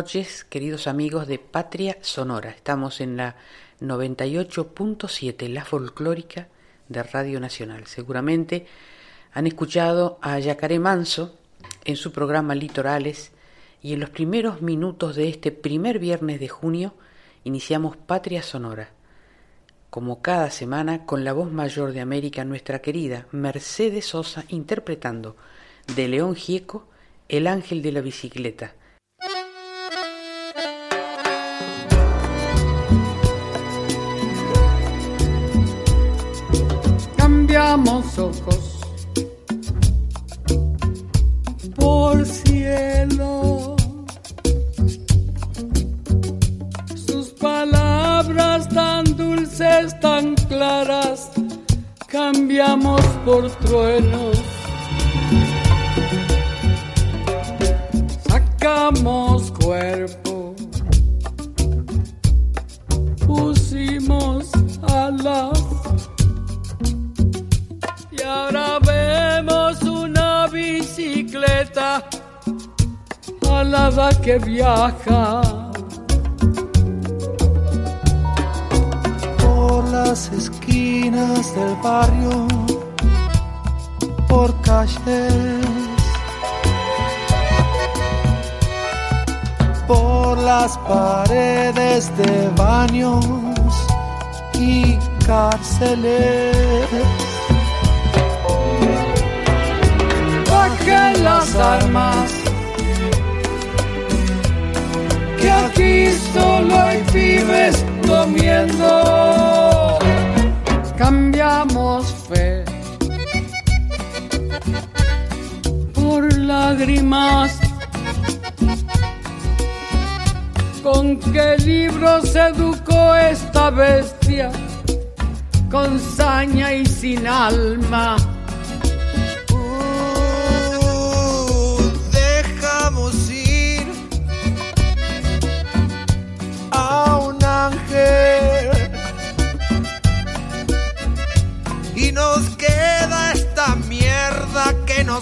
Noches, queridos amigos de Patria Sonora. Estamos en la 98.7, la folclórica de Radio Nacional. Seguramente han escuchado a Yacaré Manso en su programa Litorales y en los primeros minutos de este primer viernes de junio iniciamos Patria Sonora. Como cada semana, con la voz mayor de América, nuestra querida Mercedes Sosa interpretando de León Gieco, El ángel de la bicicleta por cielo. Sus palabras tan dulces, tan claras, cambiamos por truenos. Sacamos cuerpo, pusimos alas ahora vemos una bicicleta alada que viaja. Por las esquinas del barrio, por calles, por las paredes de baños y cárceles las armas. Que aquí solo hay pibes comiendo. Cambiamos fe por lágrimas. ¿Con qué libro se educó esta bestia? Con saña y sin alma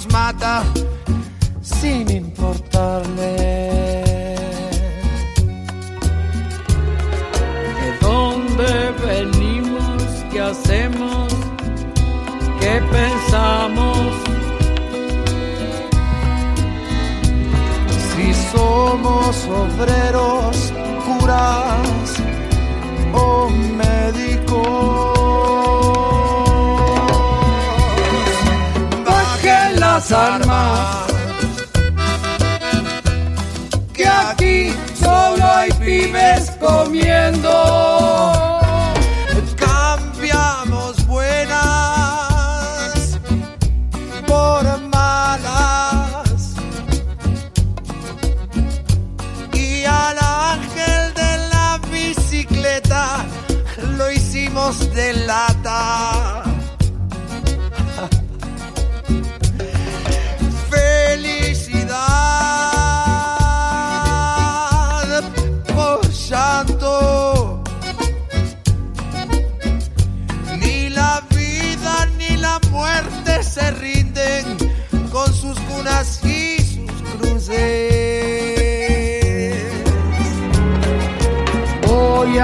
mata sin importarle. ¿De dónde venimos? ¿Qué hacemos? ¿Qué pensamos? Si somos obreros, curas o médicos. Las armas, que aquí solo hay pibes comiendo.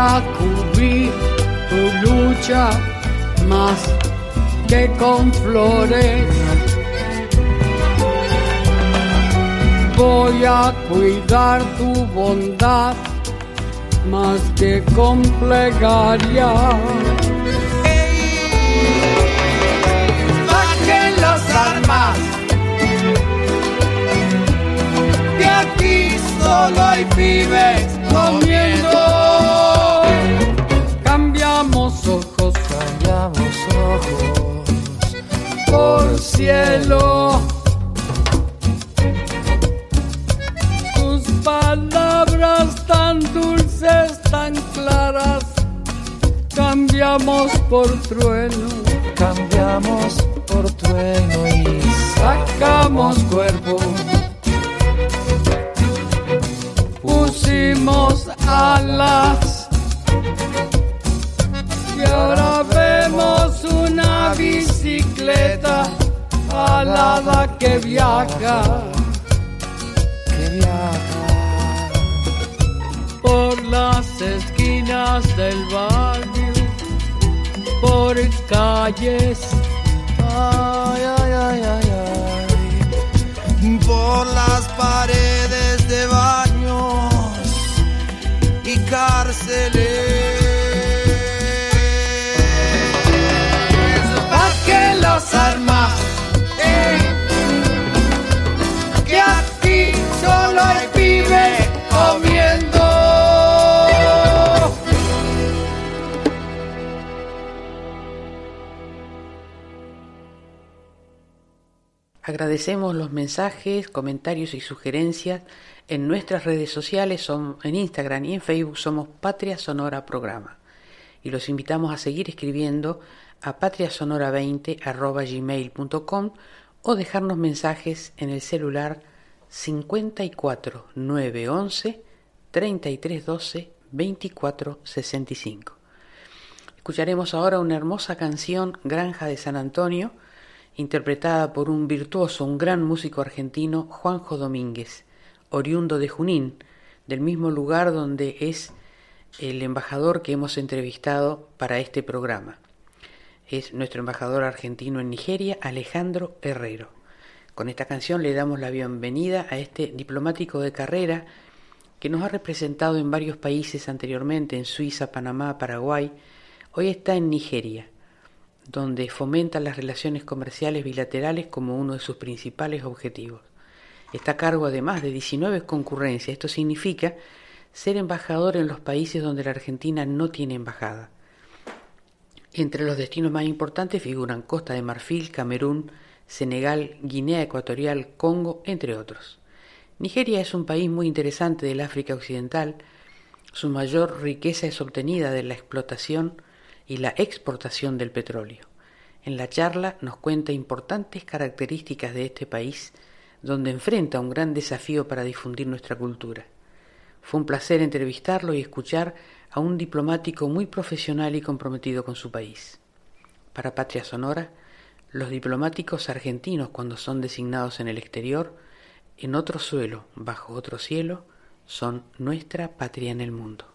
Voy a cubrir lucha más que con flores. Voy a cuidar tu bondad más que con plegaria. Bajen las armas, que aquí solo hay pibes comiendo por cielo. Tus palabras tan dulces, tan claras, cambiamos por trueno, cambiamos por trueno y sacamos cuerpo. Pusimos alas y ahora una bicicleta alada que viaja, que viaja. Por las esquinas del barrio, por calles, ay, ay, ay, ay, ay, por las paredes de baños y cárceles. Agradecemos los mensajes, comentarios y sugerencias en nuestras redes sociales, en Instagram y en Facebook somos Patria Sonora Programa. Y los invitamos a seguir escribiendo a patriasonora20.gmail.com o dejarnos mensajes en el celular 54 911 3312 2465. Escucharemos ahora una hermosa canción, Granja de San Antonio, interpretada por un virtuoso, un gran músico argentino, Juanjo Domínguez, oriundo de Junín, del mismo lugar donde es el embajador que hemos entrevistado para este programa. Es nuestro embajador argentino en Nigeria, Alejandro Herrero. Con esta canción le damos la bienvenida a este diplomático de carrera que nos ha representado en varios países anteriormente, en Suiza, Panamá, Paraguay. Hoy está en Nigeria donde fomenta las relaciones comerciales bilaterales como uno de sus principales objetivos. Está a cargo además de 19 concurrencias. Esto significa ser embajador en los países donde la Argentina no tiene embajada. Entre los destinos más importantes figuran Costa de Marfil, Camerún, Senegal, Guinea Ecuatorial, Congo, entre otros. Nigeria es un país muy interesante del África Occidental. Su mayor riqueza es obtenida de la explotación y la exportación del petróleo. En la charla nos cuenta importantes características de este país, donde enfrenta un gran desafío para difundir nuestra cultura. Fue un placer entrevistarlo y escuchar a un diplomático muy profesional y comprometido con su país. Para Patria Sonora, los diplomáticos argentinos cuando son designados en el exterior, en otro suelo, bajo otro cielo, son nuestra patria en el mundo.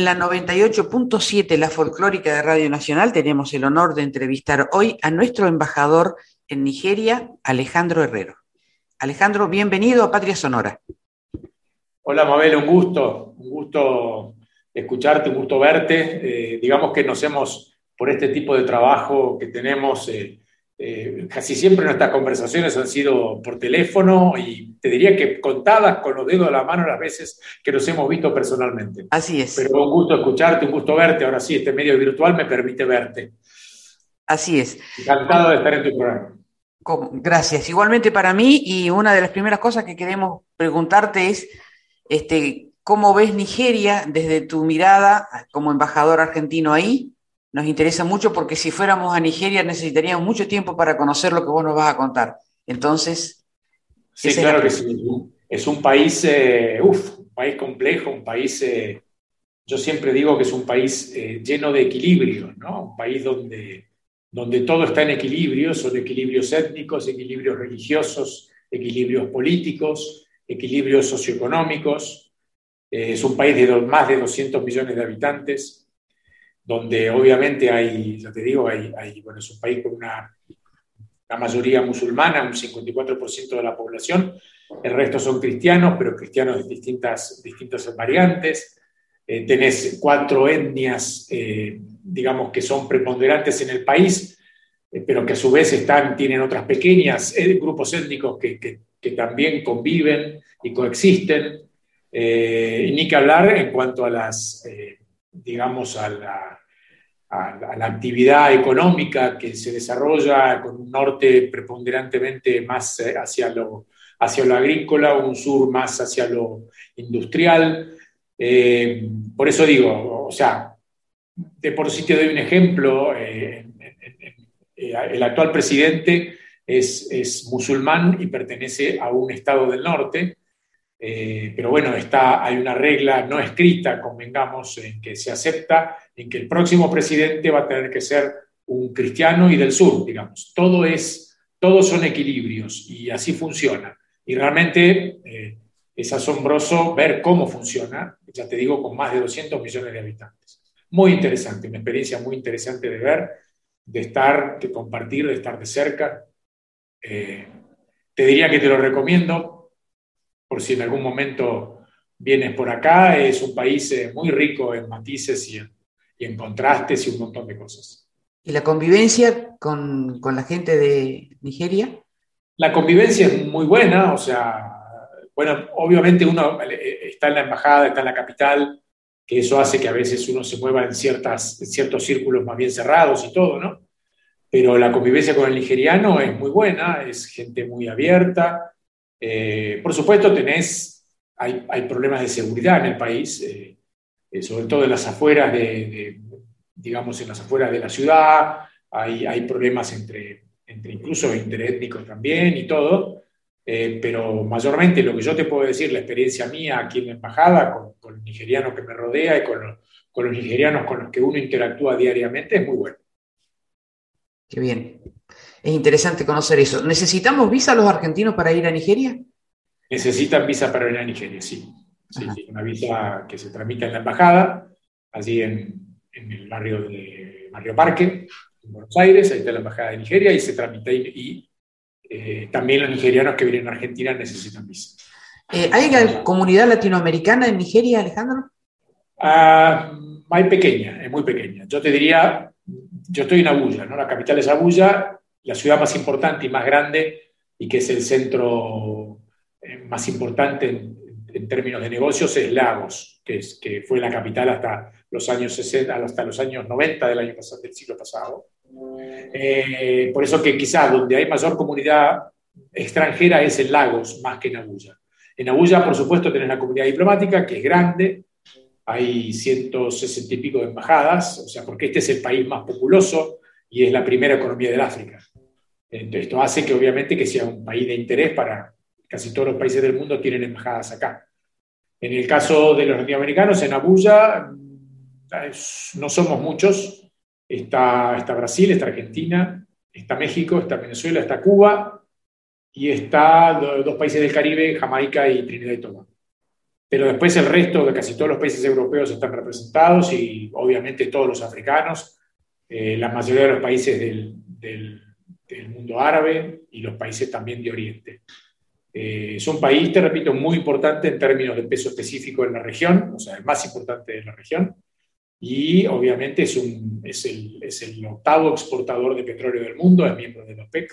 En la 98.7, la folclórica de Radio Nacional, tenemos el honor de entrevistar hoy a nuestro embajador en Nigeria, Alejandro Herrero. Alejandro, bienvenido a Patria Sonora. Hola Mabel, un gusto, un gusto escucharte, un gusto verte. Eh, digamos que nos hemos, por este tipo de trabajo que tenemos, eh, eh, casi siempre nuestras conversaciones han sido por teléfono y te diría que contadas con los dedos de la mano las veces que nos hemos visto personalmente. Así es. Pero un gusto escucharte, un gusto verte. Ahora sí, este medio virtual me permite verte. Así es. Encantado de estar en tu programa. Gracias. Igualmente para mí, y una de las primeras cosas que queremos preguntarte es, este, ¿cómo ves Nigeria desde tu mirada como embajador argentino ahí? Nos interesa mucho porque si fuéramos a Nigeria necesitaríamos mucho tiempo para conocer lo que vos nos vas a contar. Entonces... Sí, claro que sí. Es un país, eh, un país complejo, un país, eh, yo siempre digo que es un país eh, lleno de equilibrio, ¿no? Un país donde, donde todo está en equilibrio, son equilibrios étnicos, equilibrios religiosos, equilibrios políticos, equilibrios socioeconómicos. es un país de más de 200 millones de habitantes donde obviamente hay, ya te digo, hay, bueno, es un país con una, mayoría musulmana, un 54% de la población, el resto son cristianos, pero cristianos de distintas, distintas variantes. Eh, tenés cuatro etnias, eh, digamos, que son preponderantes en el país, eh, pero que a su vez están, tienen otras pequeñas grupos étnicos que, que, también conviven y coexisten. ni que hablar en cuanto a las, digamos, a la, a, la actividad económica que se desarrolla con un norte preponderantemente más eh, hacia lo, hacia lo agrícola, un sur más hacia lo industrial. Eh, por eso digo, o sea, de por sí te doy un ejemplo, eh, el actual presidente es, es, musulmán y pertenece a un estado del norte, pero bueno, está, hay una regla no escrita, convengamos, en que se acepta en que el próximo presidente va a tener que ser un cristiano y del sur, digamos. Todo es, todos son equilibrios y así funciona. Y realmente eh, es asombroso ver cómo funciona, ya te digo, con más de 200 millones de habitantes. Muy interesante, una experiencia muy interesante de ver, de estar, de compartir, de estar de cerca. Eh, te diría que te lo recomiendo, por si en algún momento vienes por acá. Es un país eh, muy rico en matices y en, y en contrastes y un montón de cosas. ¿Y la convivencia con, con la gente de Nigeria? La convivencia es muy buena, o sea, bueno, obviamente uno eh, está en la embajada, está en la capital, que eso hace que a veces uno se mueva en, ciertas, ciertos círculos más bien cerrados y todo, ¿no? Pero la convivencia con el nigeriano es muy buena, es gente muy abierta. Eh, por supuesto, tenés, hay, hay, problemas de seguridad en el país. Eh, eh, sobre todo en las afueras de, digamos, en las afueras de la ciudad, hay, hay problemas entre, entre incluso interétnicos también y todo, eh, pero mayormente lo que yo te puedo decir, la experiencia mía aquí en la embajada, con, con el nigeriano que me rodea y con, con los nigerianos con los que uno interactúa diariamente, es muy bueno. Qué bien. Es interesante conocer eso. ¿Necesitamos visa los argentinos para ir a Nigeria? Necesitan visa para ir a Nigeria, sí. Sí, sí, una visa que se tramita en la embajada, allí en, en, el barrio de Barrio Parque, en Buenos Aires, ahí está la embajada de Nigeria y se tramita y, eh, también los nigerianos que vienen a Argentina necesitan visa. Eh, ¿Hay comunidad latinoamericana en Nigeria, Alejandro? Ah, hay pequeña, es muy pequeña. Yo te diría, yo estoy en Abuya, ¿no? la capital es Abuya, la ciudad más importante y más grande y que es el centro eh, más importante en, términos de negocios es Lagos, que fue la capital hasta los años 60, hasta los años 90 del, año pasado, del siglo pasado. Eh, por eso que quizás donde hay mayor comunidad extranjera es en Lagos más que en Abuya. En Abuya, por supuesto, tenés la comunidad diplomática, que es grande, hay 160 y pico de embajadas, o sea, porque este es el país más populoso y es la primera economía del África. Esto hace que obviamente que sea un país de interés para, Casi todos los países del mundo tienen embajadas acá. En el caso de los latinoamericanos, en Abuya no somos muchos. Está, está Brasil, está Argentina, está México, está Venezuela, está Cuba y está dos países del Caribe, Jamaica y Trinidad y Tobago. pero después el resto de casi todos los países europeos están representados y obviamente todos los africanos, eh, la mayoría de los países del, del, mundo árabe y los países también de Oriente. Eh, es un país, te repito, muy importante en términos de peso específico en la región, o sea, el más importante de la región, y obviamente es, un, es, el, es el octavo exportador de petróleo del mundo, es miembro de la OPEC.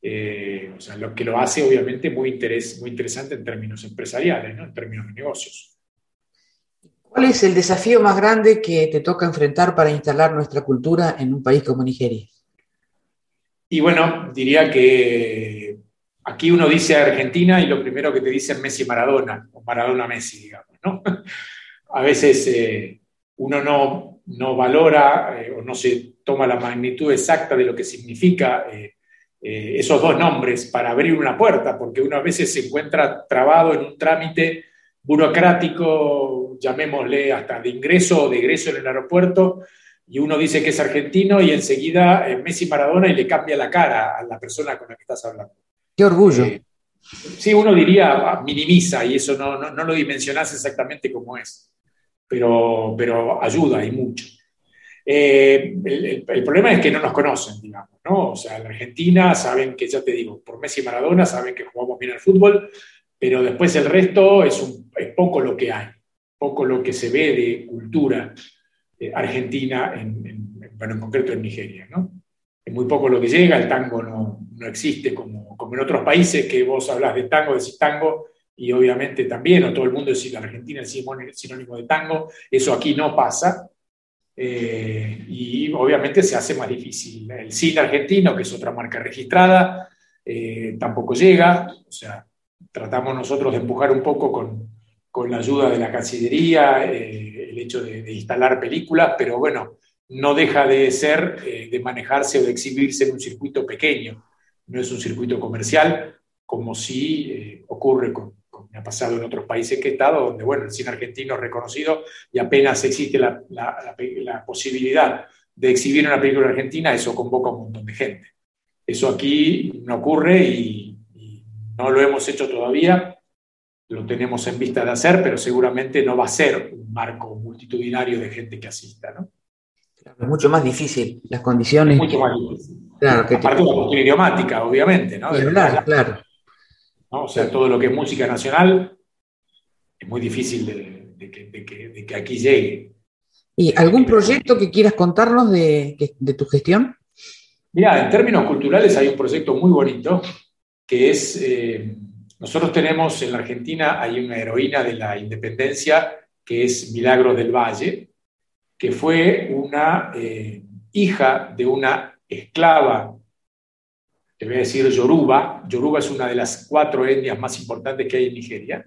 Eh, o sea, lo que lo hace obviamente muy, interés, muy interesante en términos empresariales, ¿no? en términos de negocios. ¿Cuál es el desafío más grande que te toca enfrentar para instalar nuestra cultura en un país como Nigeria? Y bueno, diría que aquí uno dice Argentina y lo primero que te dicen Messi Maradona, o Maradona Messi, digamos, ¿no? A veces eh, uno no, no valora eh, o no se toma la magnitud exacta de lo que significa eh, esos dos nombres para abrir una puerta, porque uno a veces se encuentra trabado en un trámite burocrático, llamémosle hasta de ingreso o de egreso en el aeropuerto, y uno dice que es argentino y enseguida es Messi Maradona y le cambia la cara a la persona con la que estás hablando. Qué orgullo. Eh, sí, uno diría, ah, minimiza y eso no, no, lo dimensionás exactamente como es, pero, pero ayuda y mucho. Eh, el, problema es que no nos conocen, digamos, ¿no? O sea, en Argentina saben que, ya te digo, por Messi y Maradona saben que jugamos bien al fútbol, pero después el resto es, un, poco lo que hay, poco lo que se ve de cultura eh, argentina, en, bueno, en concreto en Nigeria, ¿no? Es muy poco lo que llega, el tango no, no existe como, como en otros países que vos hablas de tango, decís tango, y obviamente también, o todo el mundo decís la Argentina es sinónimo de tango, eso aquí no pasa, eh, y obviamente se hace más difícil. El cine argentino, que es otra marca registrada, eh, tampoco llega, o sea, tratamos nosotros de empujar un poco con, con la ayuda de la Cancillería, eh, el hecho de, instalar películas, pero bueno, no deja de ser, de manejarse o de exhibirse en un circuito pequeño, no es un circuito comercial, como si ocurre con, me ha pasado en otros países que he estado, donde bueno, el cine argentino es reconocido y apenas existe la, la, posibilidad de exhibir una película argentina, eso convoca a un montón de gente. Eso aquí no ocurre y, no lo hemos hecho todavía, lo tenemos en vista de hacer, pero seguramente no va a ser un marco multitudinario de gente que asista. ¿no? Es mucho más difícil, las condiciones. mucho más difícil. Claro, Aparte de la cuestión idiomática, obviamente. ¿no? Claro, claro. O sea, todo lo que es música nacional es muy difícil de, que, aquí llegue. ¿Y algún proyecto que quieras contarnos de, tu gestión? Mira, en términos culturales hay un proyecto muy bonito que es, eh, nosotros tenemos en la Argentina, hay una heroína de la independencia que es Milagro del Valle, que fue una eh, hija de una esclava te voy a decir Yoruba. Yoruba es una de las cuatro etnias más importantes que hay en Nigeria.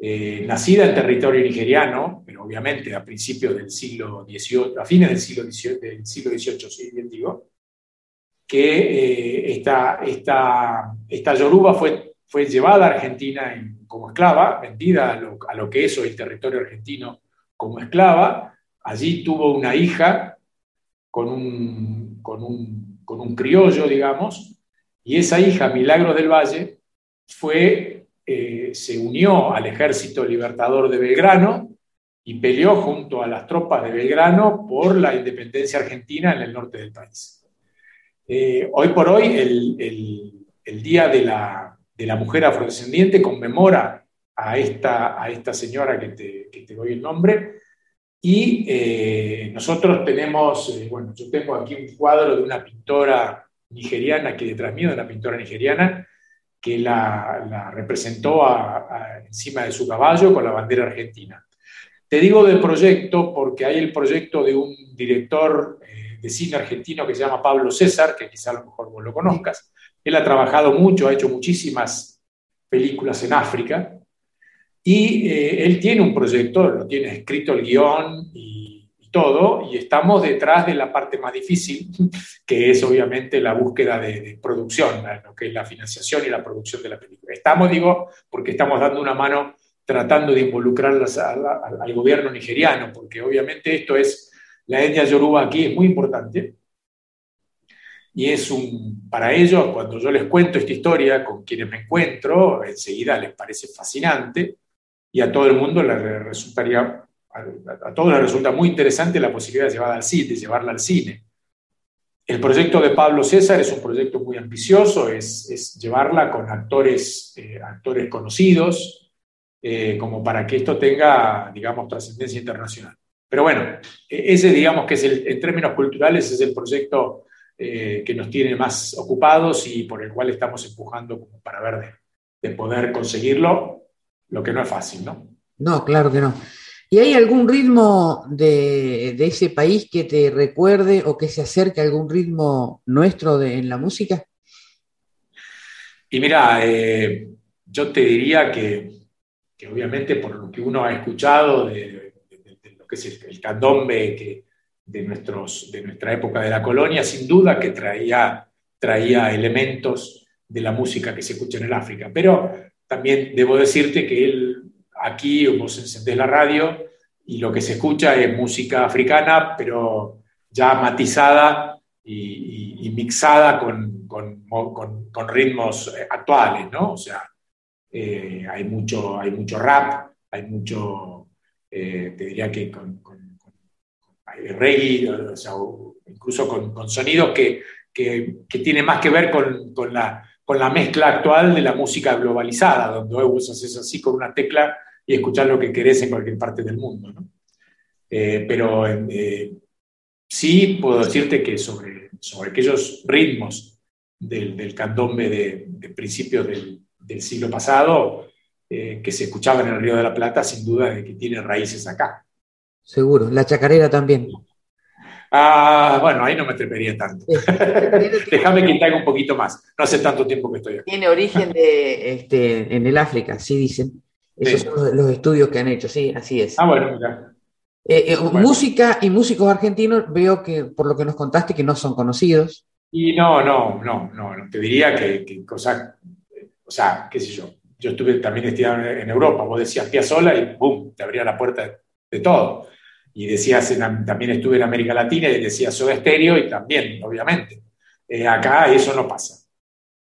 Eh, nacida en territorio nigeriano, pero obviamente a principios del siglo XVIII, a fines del siglo XVIII, del siglo XVIII sí, bien digo, que eh, esta, esta, Yoruba fue, fue llevada a Argentina como esclava, vendida a lo, que es hoy el territorio argentino como esclava. Allí tuvo una hija con un, criollo, digamos, y esa hija, Milagro del Valle, fue, eh, se unió al ejército libertador de Belgrano y peleó junto a las tropas de Belgrano por la independencia argentina en el norte del país. Eh, hoy por hoy, el, Día de la, de la, Mujer Afrodescendiente conmemora a esta, a esta señora que te, que te doy el nombre, y eh, nosotros tenemos, eh, bueno, yo tengo aquí un cuadro de una pintora nigeriana, que detrás mío de una pintora nigeriana, que la, representó encima de su caballo con la bandera argentina. Te digo del proyecto porque hay el proyecto de un director eh, de cine argentino que se llama Pablo César, que quizá a lo mejor vos lo conozcas. Él ha trabajado mucho, ha hecho muchísimas películas en África, y eh, él tiene un proyecto, lo tiene escrito el guion y, todo, y estamos detrás de la parte más difícil, que es obviamente la búsqueda de, producción, lo que es la financiación y la producción de la película. Estamos, digo, porque estamos dando una mano tratando de involucrar al, gobierno nigeriano, porque obviamente esto es, la etnia yoruba aquí es muy importante, y es un, para ellos, cuando yo les cuento esta historia con quienes me encuentro, enseguida les parece fascinante, y a todo el mundo le resultaría, a, todos les resulta muy interesante la posibilidad de llevarla al cine, de llevarla al cine. El proyecto de Pablo César es un proyecto muy ambicioso, es, llevarla con actores, eh, actores conocidos, eh, como para que esto tenga, digamos, trascendencia internacional. Pero bueno, e, ese, digamos, que es el, en términos culturales, es el proyecto eh, que nos tiene más ocupados y por el cual estamos empujando como para ver de, poder conseguirlo, lo que no es fácil, ¿no? No, claro que no. ¿Y hay algún ritmo de, ese país que te recuerde o que se acerque a algún ritmo nuestro en la música? Y mira, eh, yo te diría que, obviamente por lo que uno ha escuchado de, lo que es el candombe que, de, nuestros, de nuestra época de la colonia, sin duda que traía, traía elementos de la música que se escucha en el África. Pero también debo decirte que él, aquí vos encendés la radio y lo que se escucha es música africana, pero ya matizada y, mixada con, con, ritmos actuales, ¿no? O sea, eh, hay, mucho, hay mucho rap, hay mucho, eh, te diría que con, reggae, o sea, incluso con, sonidos que, que, que tienen más que ver con, la, con la mezcla actual de la música globalizada, donde vos haces así con una tecla y escuchar lo que querés en cualquier parte del mundo. ¿no? Eh, pero eh, sí puedo decirte que sobre, sobre aquellos ritmos del, del candombe de, principios del, del, siglo pasado, eh, que se escuchaban en el Río de la Plata, sin duda de que tiene raíces acá. Seguro, la chacarera también. Ah, bueno, ahí no me atrevería tanto. Déjame que te un poquito más. No hace tanto tiempo que estoy aquí. Tiene origen de, este, en el África, sí dicen. Esos son los, estudios que han hecho, sí, así es. Ah, bueno, mira. Eh, eh, música y músicos argentinos, veo que por lo que nos contaste que no son conocidos. Y no, no, no, no, te diría que, que cosas, o sea, qué sé yo, yo estuve también estudiando en Europa, vos decías Piazzolla y ¡boom! te abría la puerta de todo y decías, también estuve en América Latina y decías Soda Stereo y también, obviamente. Eh, acá eso no pasa.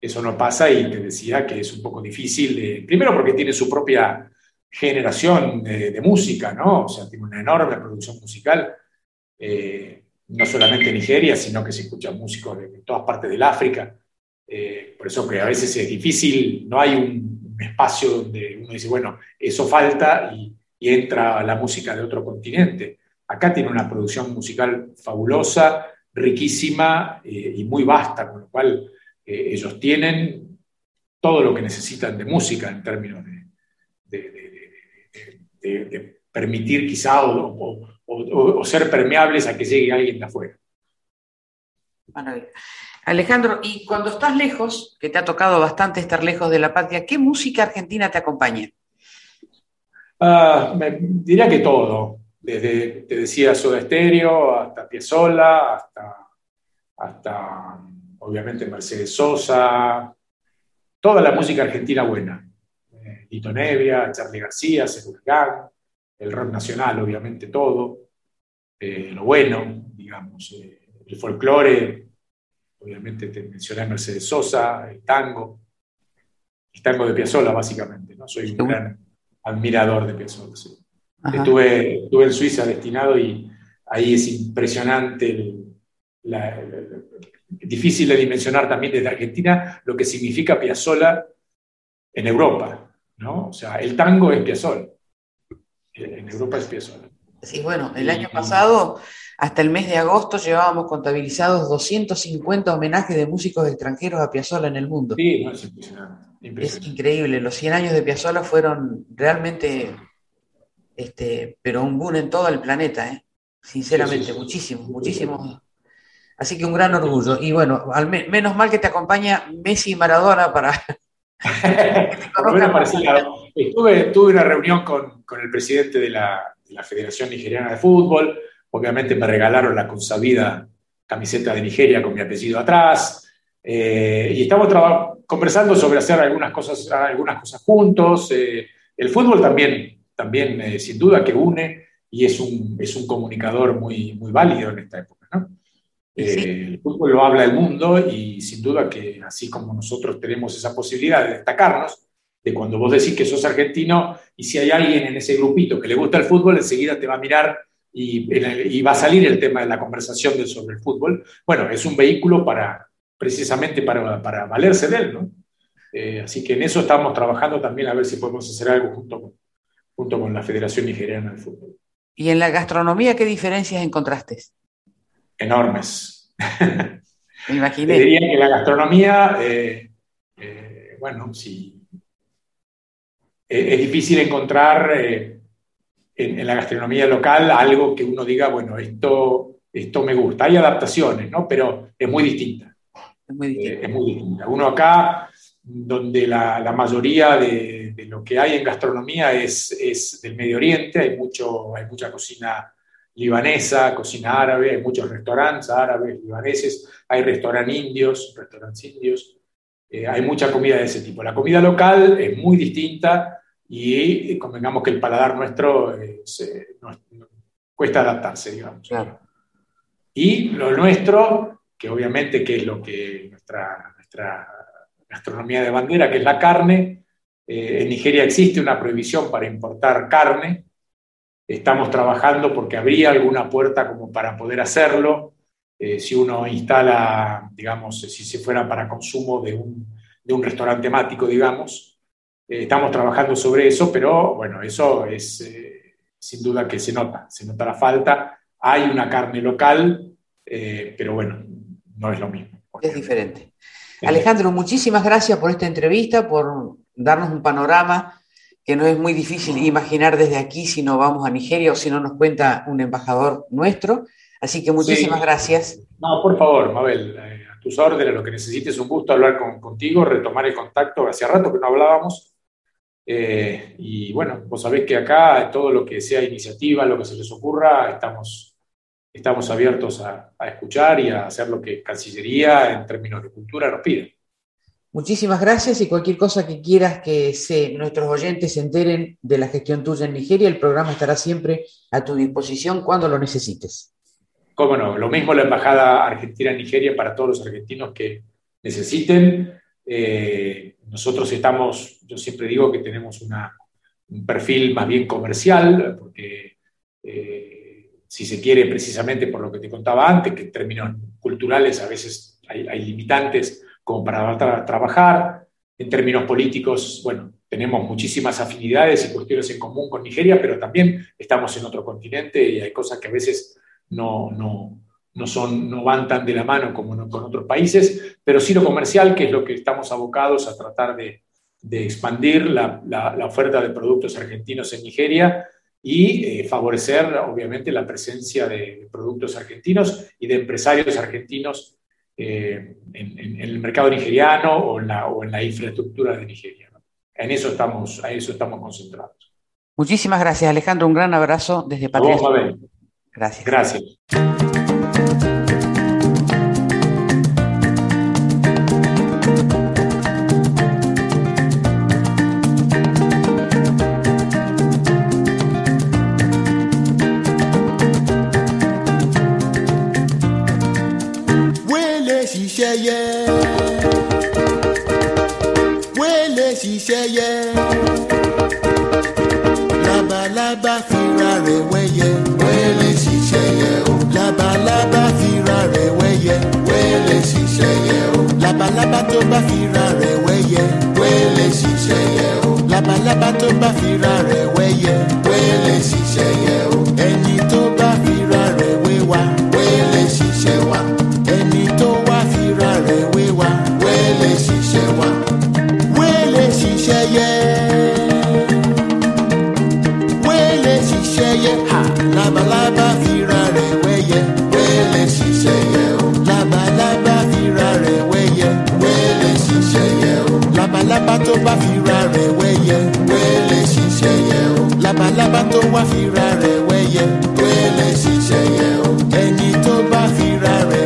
Eso no pasa y te decía que es un poco difícil, primero porque tiene su propia generación de, música, ¿no? O sea, tiene una enorme producción musical, eh, no solamente en Nigeria, sino que se escuchan músicos de, todas partes del África. Eh, por eso que a veces es difícil, no hay un, espacio donde uno dice, bueno, eso falta y, y entra la música de otro continente. Acá tiene una producción musical fabulosa, riquísima eh, y muy vasta, con lo cual eh, ellos tienen todo lo que necesitan de música en términos de, permitir quizá o, ser permeables a que llegue alguien de afuera. Alejandro, y cuando estás lejos, que te ha tocado bastante estar lejos de la patria, ¿qué música argentina te acompaña? Ah, me, diría que todo, desde, te decía, Soda Stereo, hasta Piazzolla, hasta, hasta obviamente Mercedes Sosa, toda la música argentina buena. Eh, Lito Nevia, Charlie García, Segurgán, el rock nacional, obviamente todo, eh, lo bueno, digamos, eh, el folclore, obviamente te mencioné Mercedes Sosa, el tango, el tango de Piazzolla básicamente, ¿no? Soy un gran admirador de Piazzolla. Estuve, estuve, en Suiza destinado y ahí es impresionante, difícil de dimensionar también desde Argentina lo que significa Piazzolla en Europa. ¿no? O sea, el tango es Piazzolla. En Europa es Piazzolla. Sí, bueno, el año pasado, hasta el mes de agosto, llevábamos contabilizados 250 homenajes de músicos extranjeros a Piazzolla en el mundo. Sí, no, es impresionante. Es increíble, los 100 años de Piazzolla fueron realmente, este, pero un boom en todo el planeta, ¿eh? sinceramente, muchísimo, muchísimo. Así que un gran orgullo. Y bueno, al menos mal que te acompaña Messi y Maradona para... Estuve, tuve una reunión con, el presidente de la, Federación Nigeriana de Fútbol, obviamente me regalaron la consabida camiseta de Nigeria con mi apellido atrás, eh, y estamos conversando sobre hacer algunas cosas, algunas cosas juntos. Eh, el fútbol también, también eh, sin duda que une y es un, es un comunicador muy, muy válido en esta época. ¿no? El fútbol lo habla el mundo y sin duda que así como nosotros tenemos esa posibilidad de destacarnos, de cuando vos decís que sos argentino y si hay alguien en ese grupito que le gusta el fútbol, enseguida te va a mirar y, va a salir el tema de la conversación de, sobre el fútbol. Bueno, es un vehículo para precisamente para, para valerse de él, ¿no? Eh, así que en eso estamos trabajando también a ver si podemos hacer algo junto con, junto con la Federación Nigeriana de Fútbol. ¿Y en la gastronomía qué diferencias encontraste? Enormes. Me imaginé. diría que la gastronomía, eh, eh, bueno, sí, es difícil encontrar en, en, la gastronomía local algo que uno diga, bueno, esto, esto me gusta. Hay adaptaciones, ¿no? Pero es muy distinta. Es muy distinta. es muy distinta. Uno acá donde la, mayoría de, lo que hay en gastronomía es, es, del Medio Oriente, hay, mucho, hay mucha cocina libanesa, cocina árabe, hay muchos restaurantes árabes, libaneses, hay restaurantes indios, restaurantes indios, eh, hay mucha comida de ese tipo. La comida local es muy distinta y convengamos que el paladar nuestro cuesta adaptarse, digamos. Y lo nuestro, que obviamente es lo que nuestra, nuestra gastronomía de bandera, que es la carne. Eh, en Nigeria existe una prohibición para importar carne. Estamos trabajando porque habría alguna puerta como para poder hacerlo. Eh, si uno instala, digamos, si se fuera para consumo de un, de un restaurante temático, digamos. Eh, estamos trabajando sobre eso, pero bueno, eso es sin duda que se nota, se nota la falta. Hay una carne local, pero bueno, no es lo mismo. Es diferente. Alejandro, muchísimas gracias por esta entrevista, por darnos un panorama que no es muy difícil imaginar desde aquí si no vamos a Nigeria o si no nos cuenta un embajador nuestro. Así que muchísimas gracias. No, por favor, Mabel, eh, a tus órdenes, lo que necesites, un gusto hablar contigo, retomar el contacto. Hacía rato que no hablábamos. Eh, y bueno, vos sabés que acá todo lo que sea iniciativa, lo que se les ocurra, estamos estamos abiertos a, escuchar y a hacer lo que Cancillería en términos de cultura nos pide. Muchísimas gracias y cualquier cosa que quieras que se, nuestros oyentes se enteren de la gestión tuya en Nigeria, el programa estará siempre a tu disposición cuando lo necesites. Cómo no, lo mismo la Embajada Argentina en Nigeria para todos los argentinos que necesiten. Eh, nosotros estamos, yo siempre digo que tenemos un perfil más bien comercial, porque eh, si se quiere, precisamente por lo que te contaba antes, que en términos culturales a veces hay, limitantes como para trabajar. En términos políticos, bueno, tenemos muchísimas afinidades y cuestiones en común con Nigeria, pero también estamos en otro continente y hay cosas que a veces no, no, no, son, no van tan de la mano como con otros países, pero sí lo comercial, que es lo que estamos abocados a tratar de, de expandir la, la, la, oferta de productos argentinos en Nigeria y eh, favorecer, obviamente, la presencia de productos argentinos y de empresarios argentinos eh, en, el mercado nigeriano o en la, o en la infraestructura de Nigeria. En eso estamos, a eso estamos concentrados. Muchísimas gracias, Alejandro. Un gran abrazo desde Patria. Gracias. Gracias. ṣẹ́yẹ. Labalábá fira rẹ̀ wẹ́yẹ. Wẹ́lẹ̀ sì ṣẹ́yẹ o. Labalábá fira rẹ̀ wẹ́yẹ. Wẹ́lẹ̀ sì ṣẹ́yẹ o. Labalábá tó bá fira rẹ̀ wẹ́yẹ. Wẹ́lẹ̀ sì ṣẹ́yẹ o. Labalábá tó bá fira rẹ̀ wẹ́yẹ. Wẹ́lẹ̀ si ṣẹ́yẹ o. tó bá fira rẹ̀ wẹ́yẹ wẹ́lẹ̀ ṣiṣẹ́ yẹ o. Labalábá tó wá fira rẹ̀ wẹ́yẹ wẹ́lẹ̀ ṣiṣẹ́ yẹ o. Ẹni tó bá fira rẹ̀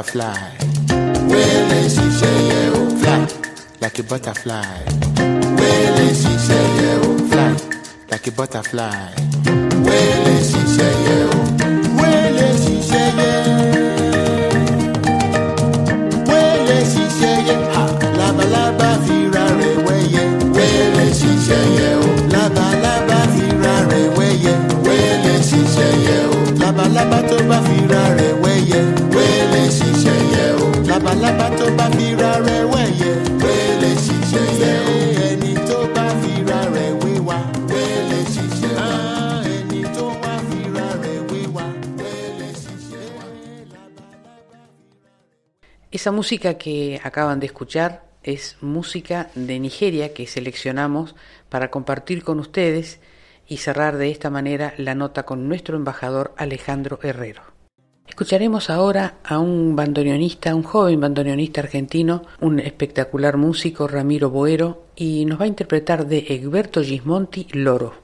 butterfly. Wele ṣiṣẹ́ o. Fly like a butterfly. Wele o. Fly like a butterfly. Wele o. Esa música que acaban de escuchar es música de Nigeria que seleccionamos para compartir con ustedes y cerrar de esta manera la nota con nuestro embajador Alejandro Herrero. Escucharemos ahora a un bandoneonista, un joven bandoneonista argentino, un espectacular músico, Ramiro Boero, y nos va a interpretar de Egberto Gismonti Loro.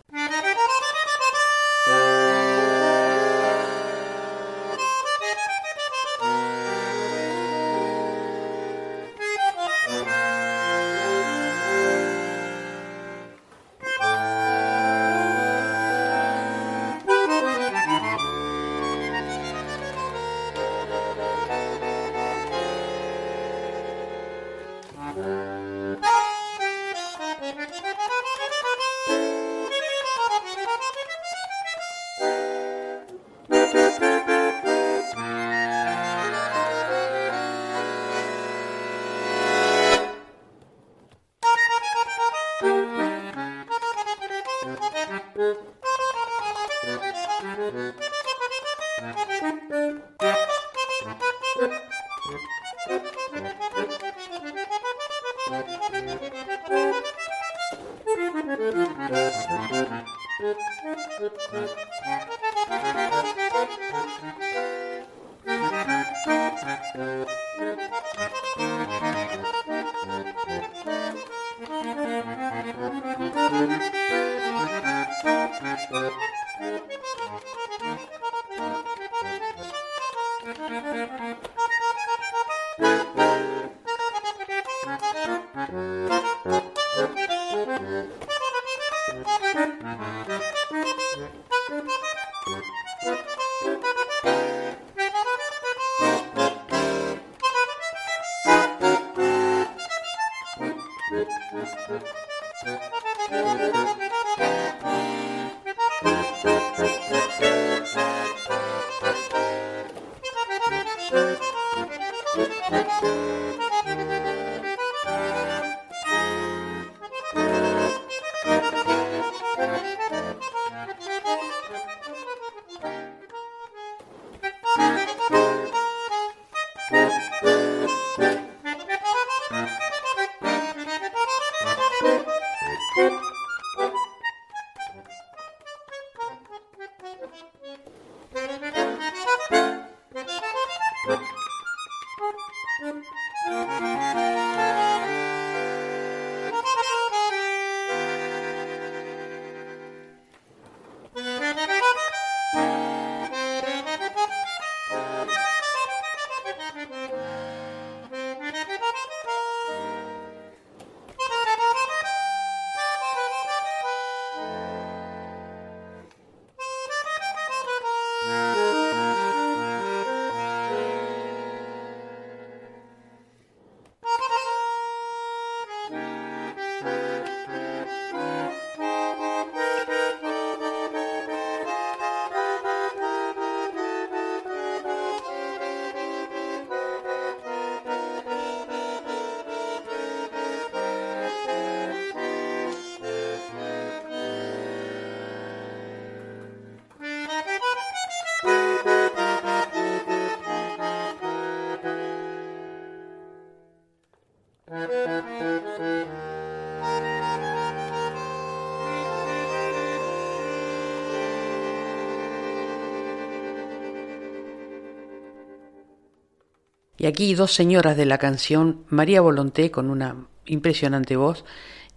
Y aquí dos señoras de la canción, María Volonté con una impresionante voz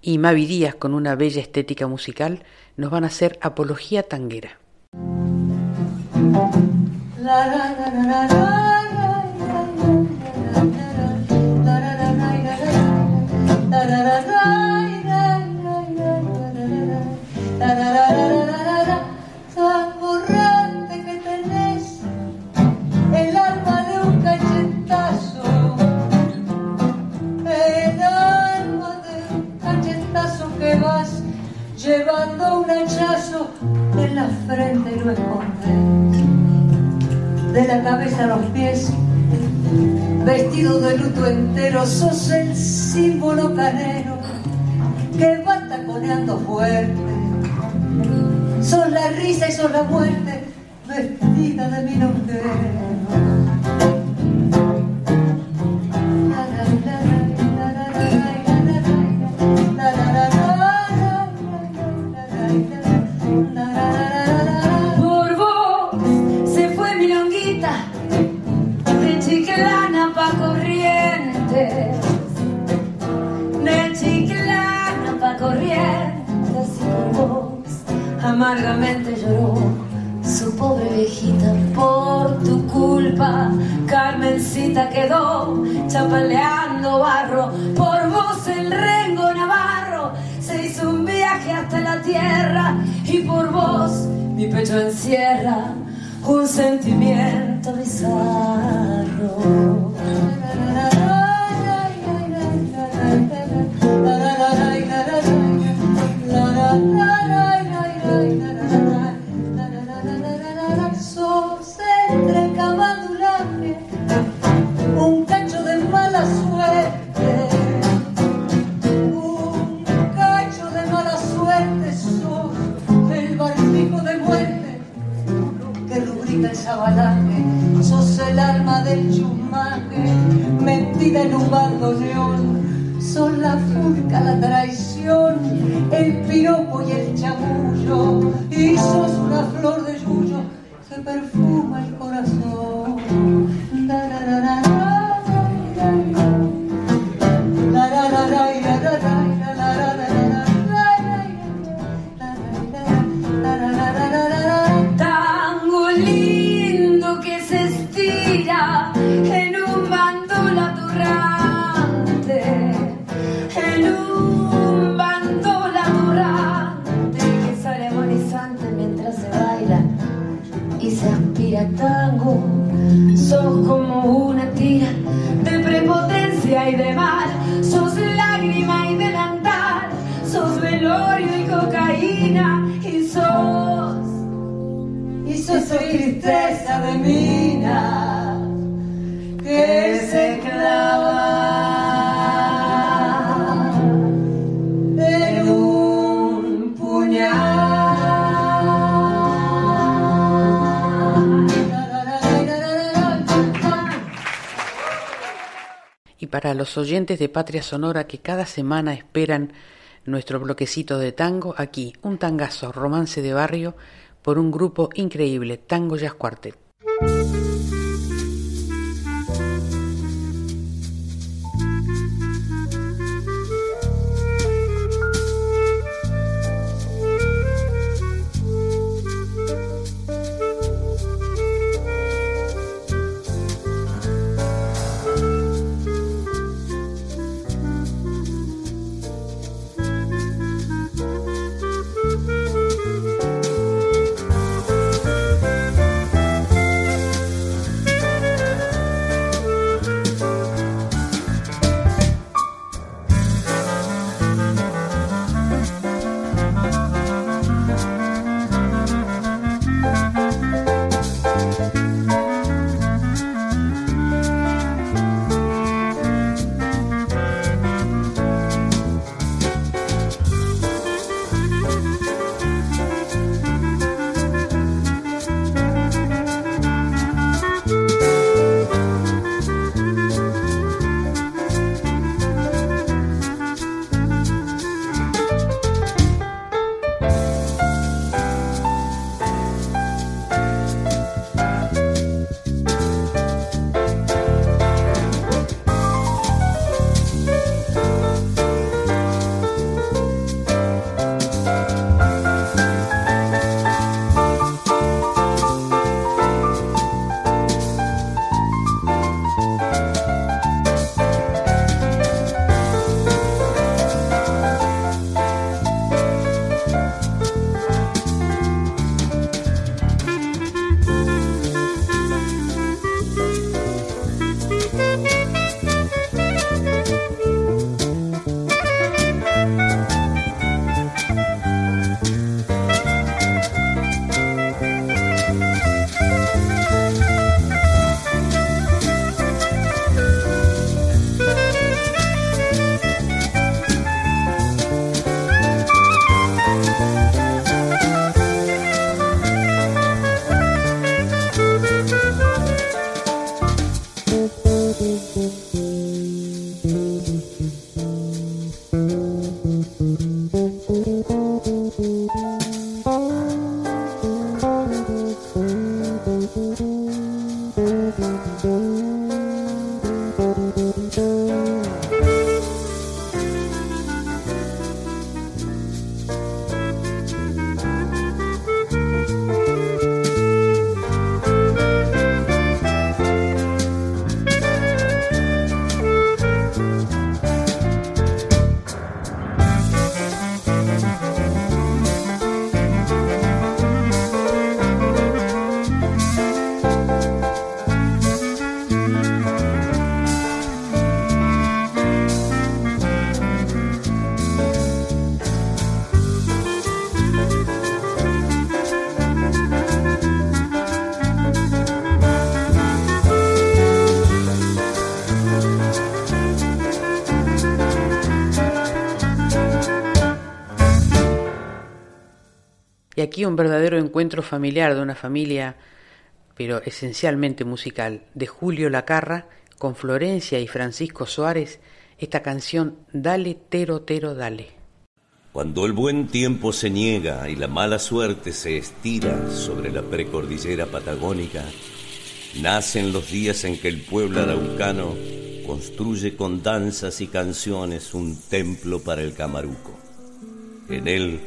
y Mavi Díaz con una bella estética musical, nos van a hacer apología tanguera. los oyentes de Patria Sonora que cada semana esperan nuestro bloquecito de tango aquí, un tangazo, romance de barrio, por un grupo increíble, Tango Jazz Quartet. Aquí un verdadero encuentro familiar de una familia, pero esencialmente musical, de Julio Lacarra con Florencia y Francisco Suárez, esta canción Dale, Tero, Tero, Dale. Cuando el buen tiempo se niega y la mala suerte se estira sobre la precordillera patagónica, nacen los días en que el pueblo araucano construye con danzas y canciones un templo para el camaruco. En él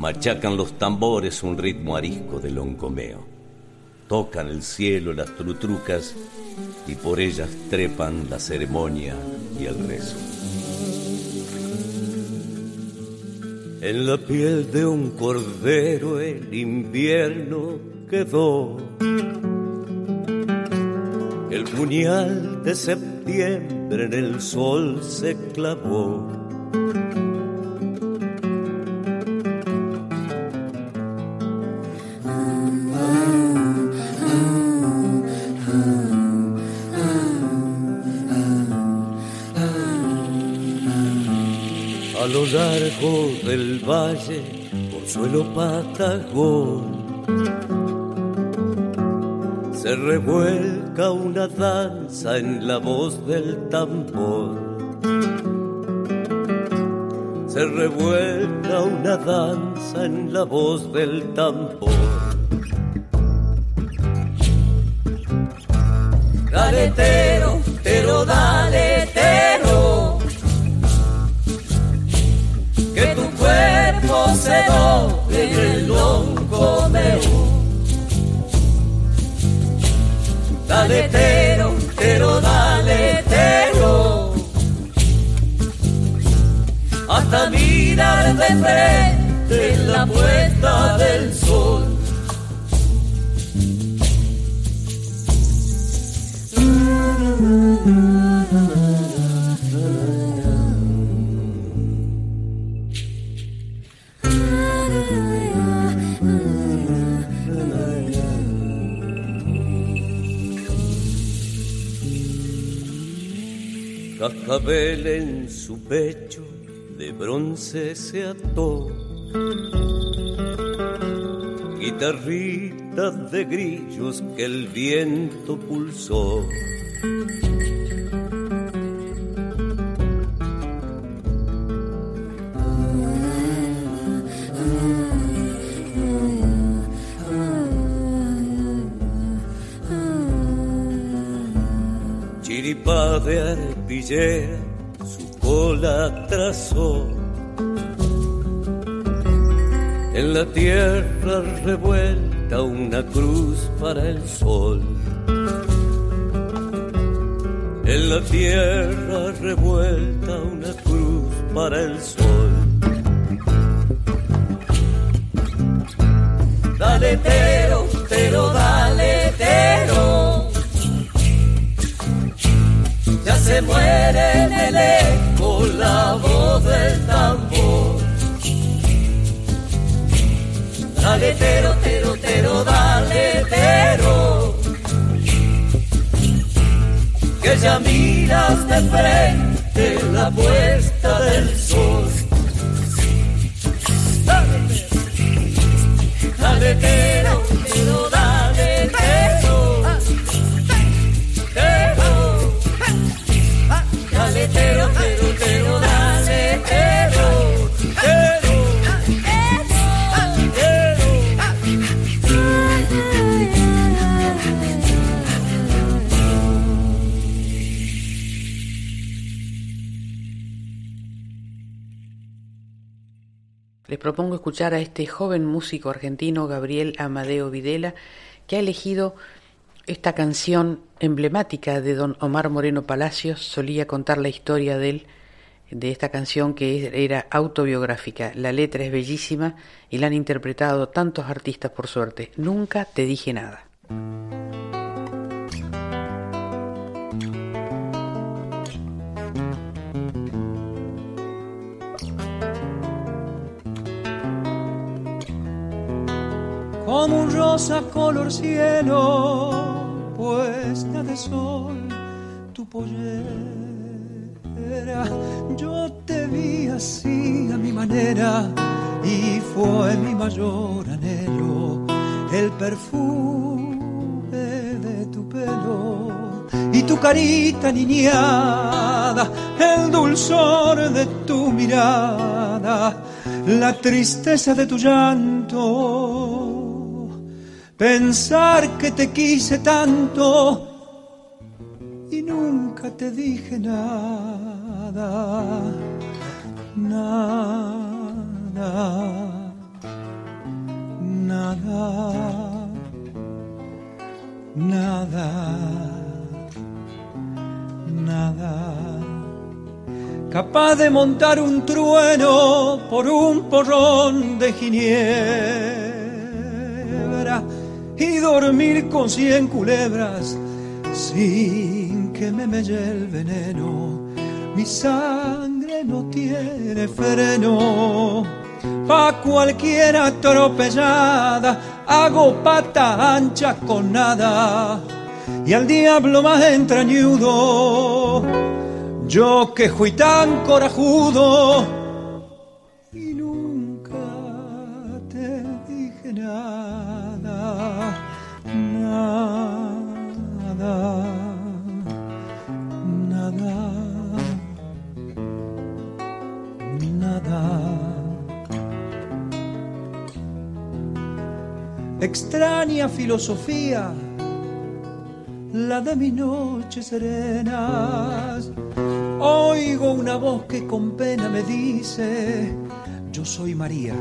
machacan los tambores un ritmo arisco de loncomeo. Tocan el cielo las trutrucas y por ellas trepan la ceremonia y el rezo. En la piel de un cordero el invierno quedó. El puñal de septiembre en el sol se clavó. Del valle, por suelo patagón, se revuelca una danza en la voz del tambor. Se revuelca una danza en la voz del tambor. Dale, Dale, tero, dale, tero. Hasta mirar de frente en la puesta del sol. Cascabel en su pecho de bronce se ató. Guitarritas de grillos que el viento pulsó. Su cola trazó. En la tierra revuelta una cruz para el sol. En la tierra revuelta una cruz para el sol. Dale tero, tero, dale tero. Se muere en el eco la voz del tambor. Dale tero, tero, tero, dale tero. Que ya miras de frente la puesta del sol. Dale, dale tero, tero, dale Les propongo escuchar a este joven músico argentino, Gabriel Amadeo Videla, que ha elegido esta canción emblemática de don Omar Moreno Palacios. Solía contar la historia de él, de esta canción que era autobiográfica. La letra es bellísima y la han interpretado tantos artistas por suerte. Nunca te dije nada. Rosa color cielo, puesta de sol, tu pollera Yo te vi así a mi manera y fue mi mayor anhelo el perfume de tu pelo y tu carita niñada, el dulzor de tu mirada, la tristeza de tu llanto. Pensar que te quise tanto y nunca te dije nada, nada, nada, nada nada, capaz de montar un trueno por un porrón de ginebra y dormir con cien culebras sin que me melle el veneno. Mi sangre no tiene freno. Pa' cualquier atropellada hago pata ancha con nada y al diablo más entrañudo. Yo que fui tan corajudo Extraña filosofía la de mis noches serenas. Oigo una voz que con pena me dice, yo soy María,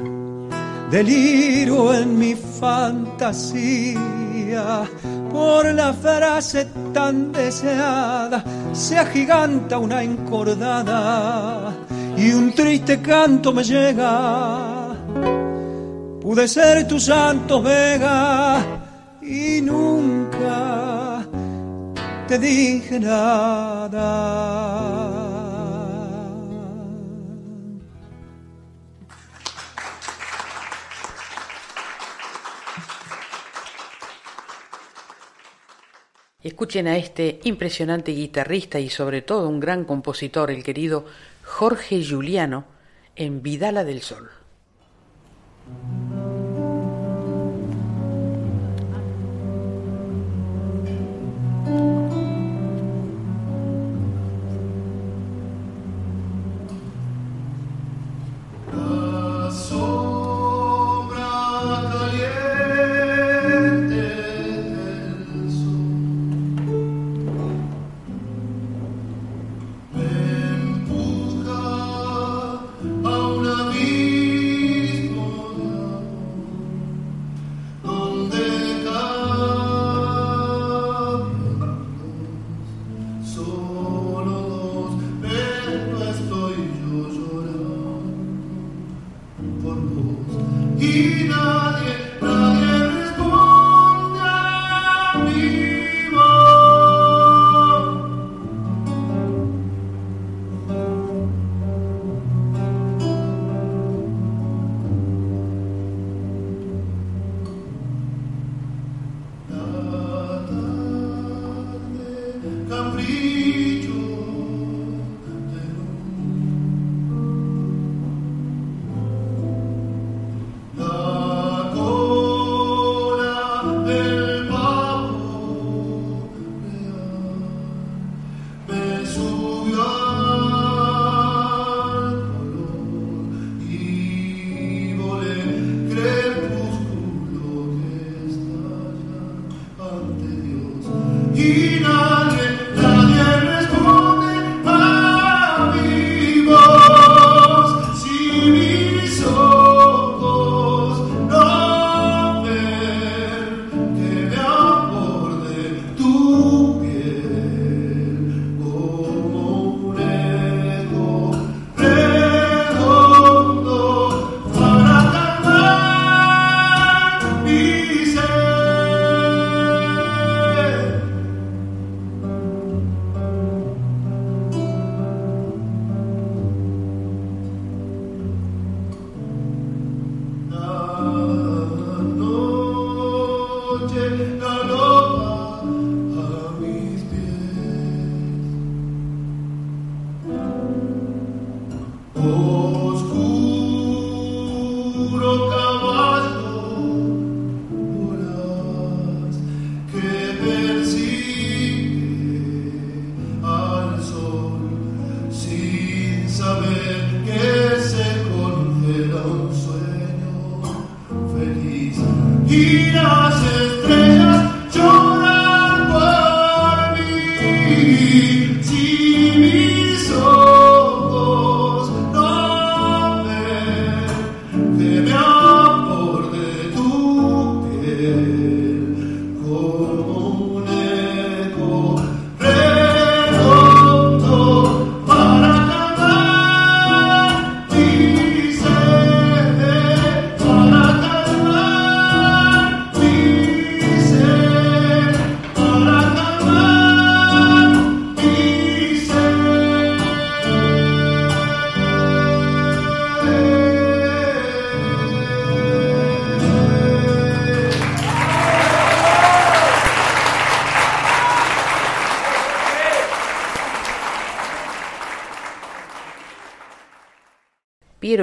deliro en mi fantasía. Por la frase tan deseada se agiganta una encordada y un triste canto me llega. Pude ser tu santo vega y nunca te dije nada. Escuchen a este impresionante guitarrista y sobre todo un gran compositor, el querido Jorge Juliano, en Vidala del Sol. Música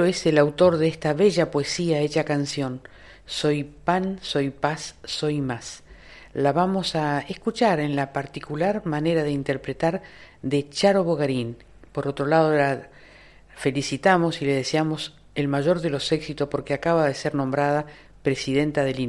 es el autor de esta bella poesía hecha canción. Soy pan, soy paz, soy más. La vamos a escuchar en la particular manera de interpretar de Charo Bogarín. Por otro lado, la felicitamos y le deseamos el mayor de los éxitos porque acaba de ser nombrada presidenta del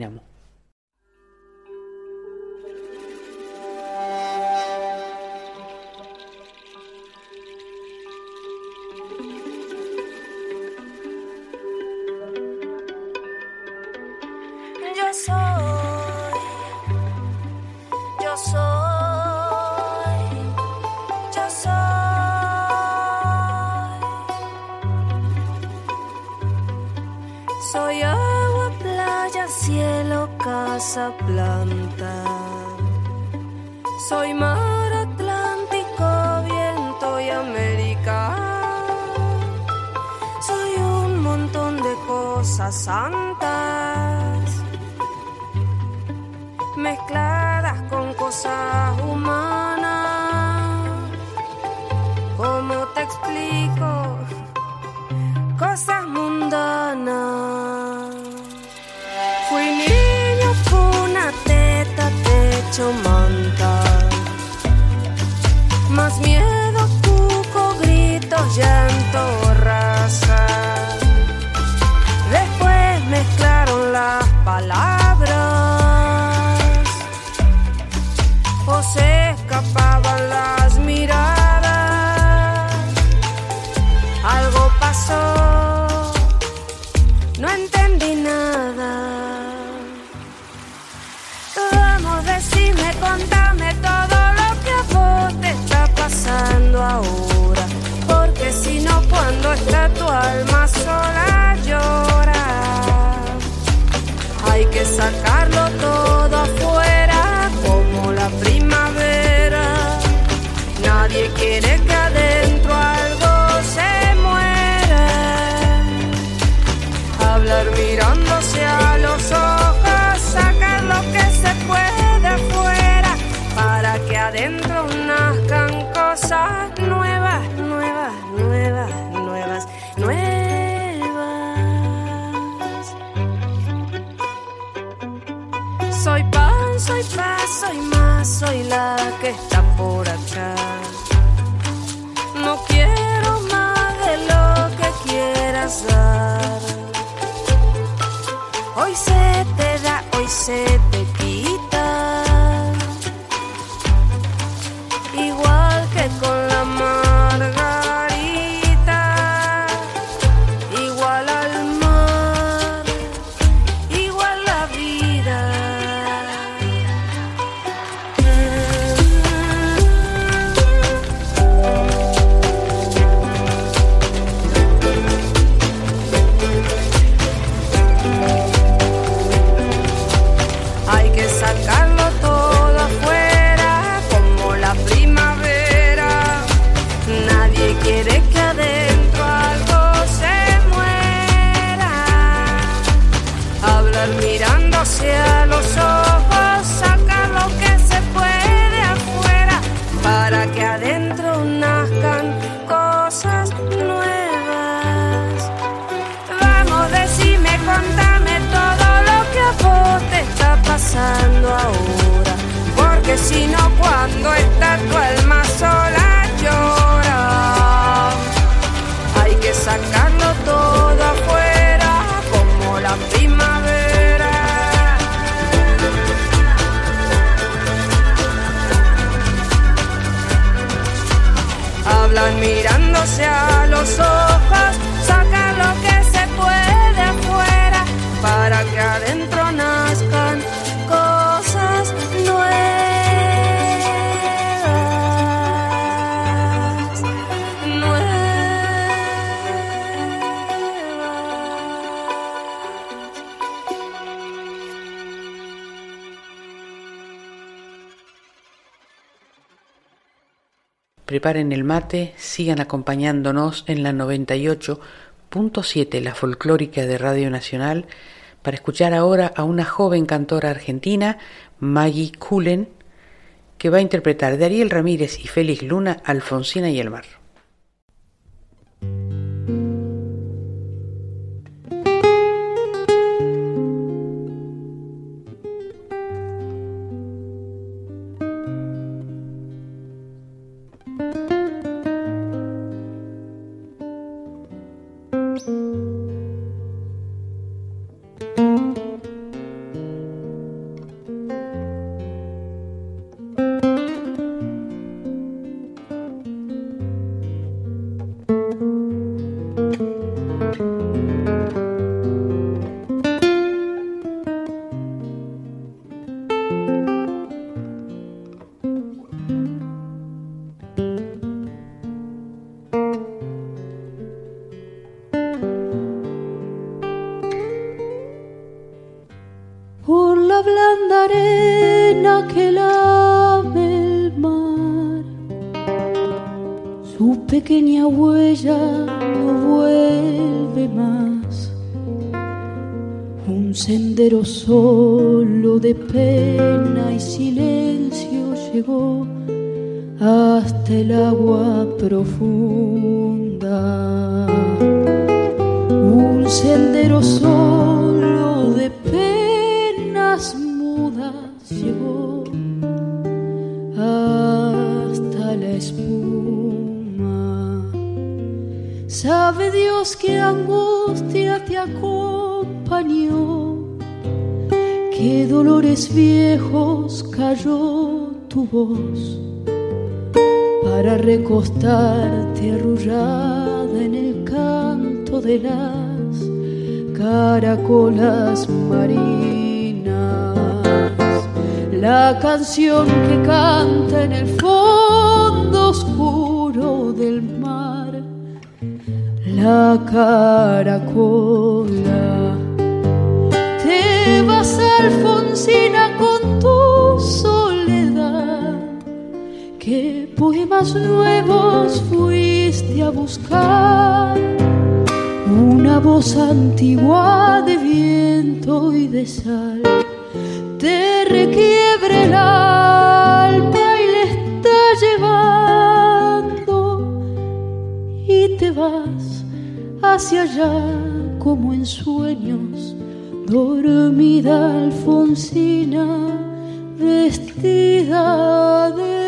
INAMU. Preparen el mate, sigan acompañándonos en la 98.7, la folclórica de Radio Nacional, para escuchar ahora a una joven cantora argentina, Maggie Cullen, que va a interpretar de Ariel Ramírez y Félix Luna, Alfonsina y el mar. Canción como en sueños, dormida Alfonsina, vestida de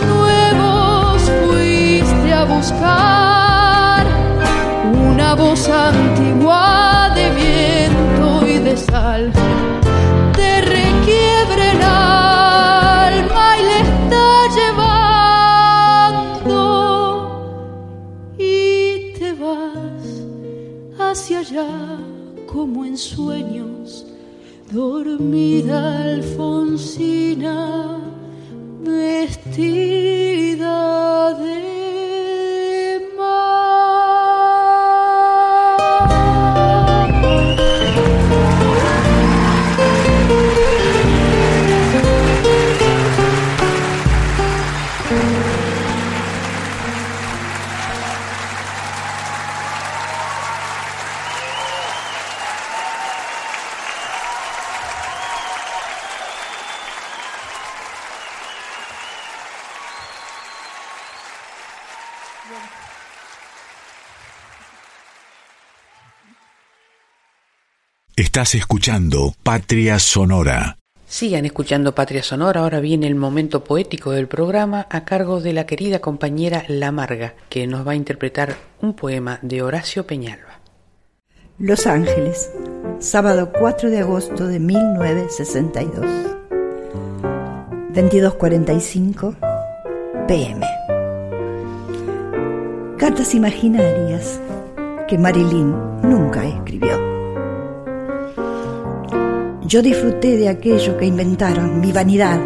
Nuevos fuiste a buscar? Una voz antigua Estás escuchando Patria Sonora. Sigan escuchando Patria Sonora, ahora viene el momento poético del programa a cargo de la querida compañera La Marga, que nos va a interpretar un poema de Horacio Peñalba. Los Ángeles. sábado 4 de agosto de 1962. 22.45 pm. Cartas imaginarias que Marilyn nunca escribió. Yo disfruté de aquello que inventaron, mi vanidad,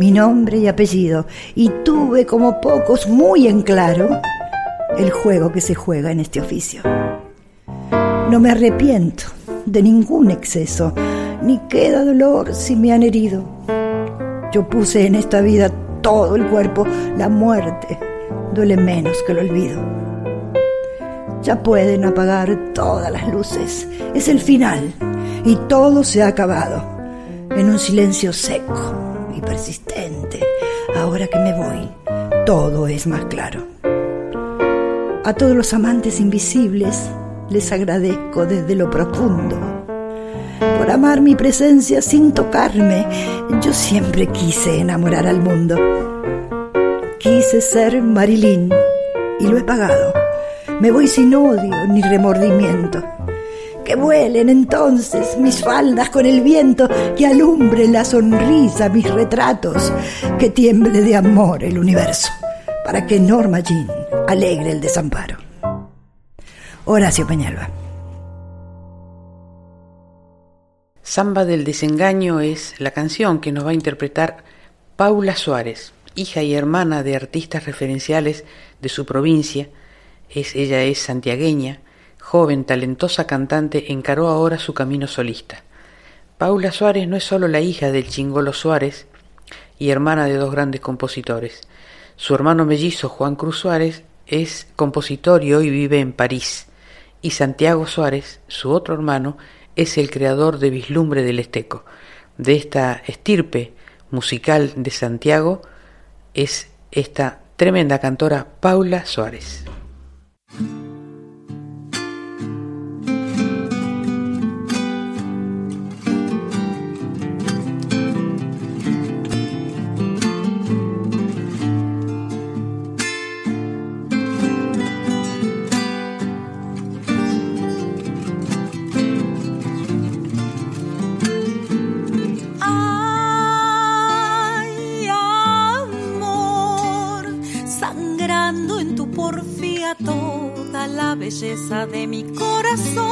mi nombre y apellido, y tuve como pocos muy en claro el juego que se juega en este oficio. No me arrepiento de ningún exceso, ni queda dolor si me han herido. Yo puse en esta vida todo el cuerpo, la muerte duele menos que el olvido. Ya pueden apagar todas las luces, es el final y todo se ha acabado en un silencio seco y persistente. Ahora que me voy, todo es más claro. A todos los amantes invisibles les agradezco desde lo profundo por amar mi presencia sin tocarme. Yo siempre quise enamorar al mundo. Quise ser Marilyn y lo he pagado. Me voy sin odio ni remordimiento. Que vuelen entonces mis faldas con el viento, que alumbre la sonrisa mis retratos, que tiemble de amor el universo, para que Norma Jean alegre el desamparo. Horacio Peñalba. Samba del desengaño es la canción que nos va a interpretar Paula Suárez, hija y hermana de artistas referenciales de su provincia. Es, ella es santiagueña, joven, talentosa cantante, encaró ahora su camino solista. Paula Suárez no es solo la hija del chingolo Suárez y hermana de dos grandes compositores. Su hermano mellizo Juan Cruz Suárez es compositor y hoy vive en París y Santiago Suárez, su otro hermano, es el creador de Vislumbre del Esteco. De esta estirpe musical de Santiago es esta tremenda cantora Paula Suárez. Belleza de mi corazón.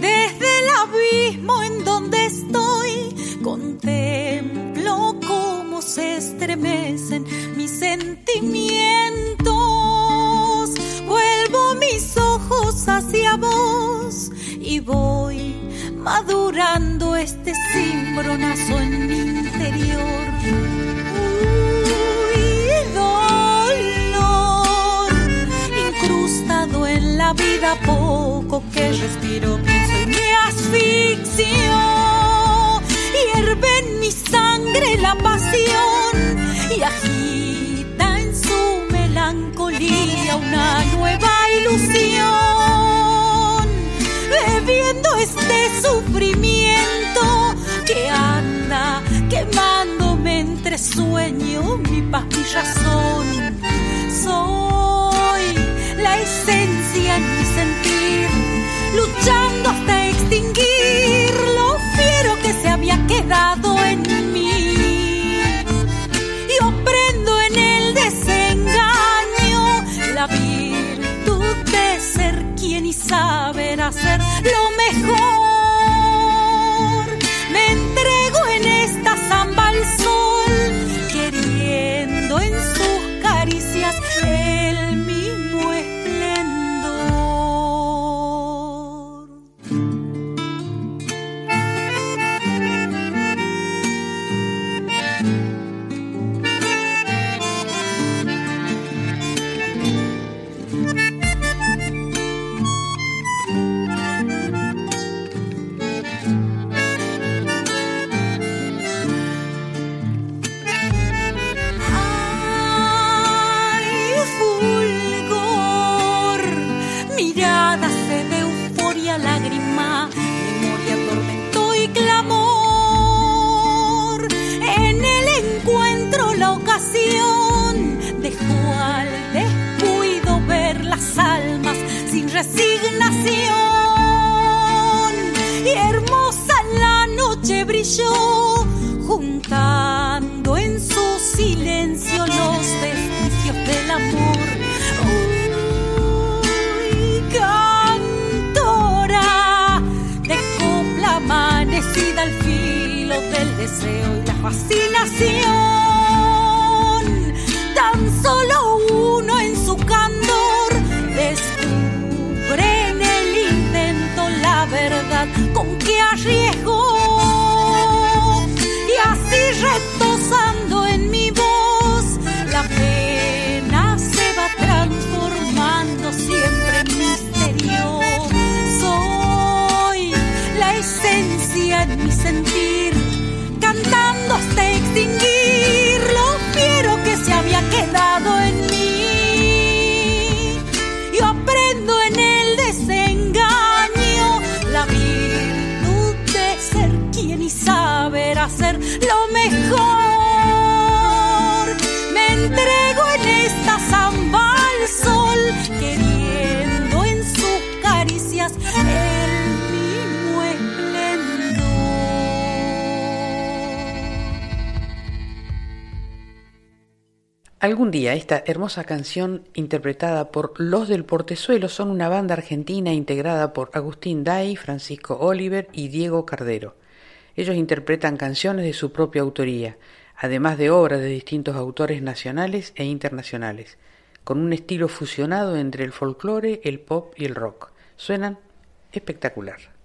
Desde el abismo en donde estoy, contemplo cómo se estremecen mis sentimientos. Vuelvo mis ojos hacia vos y voy madurando este cimbronazo en mi interior vida poco que respiro, pienso y me asfixio. Hierve en mi sangre la pasión y agita en su melancolía una nueva ilusión. Bebiendo este sufrimiento que anda quemándome entre sueño, mi paz, mi razón. La esencia en mi sentir, luchando hasta extinguir lo fiero que se había quedado en mí. Yo prendo en el desengaño la virtud de ser quien y saber hacer lo mejor. yo, juntando en su silencio los vestigios del amor. Uy, cantora de copla amanecida al filo del deseo y la fascinación, tan solo uno en su candor descubre en el intento la verdad con que arriesgo mejor. Me entrego en esta samba al sol, queriendo en sus caricias el mismo esplendor. Algún día esta hermosa canción interpretada por Los del Portezuelo son una banda argentina integrada por Agustín Day, Francisco Oliver y Diego Cardero. Ellos interpretan canciones de su propia autoría, además de obras de distintos autores nacionales e internacionales, con un estilo fusionado entre el folclore, el pop y el rock. Suenan espectacular.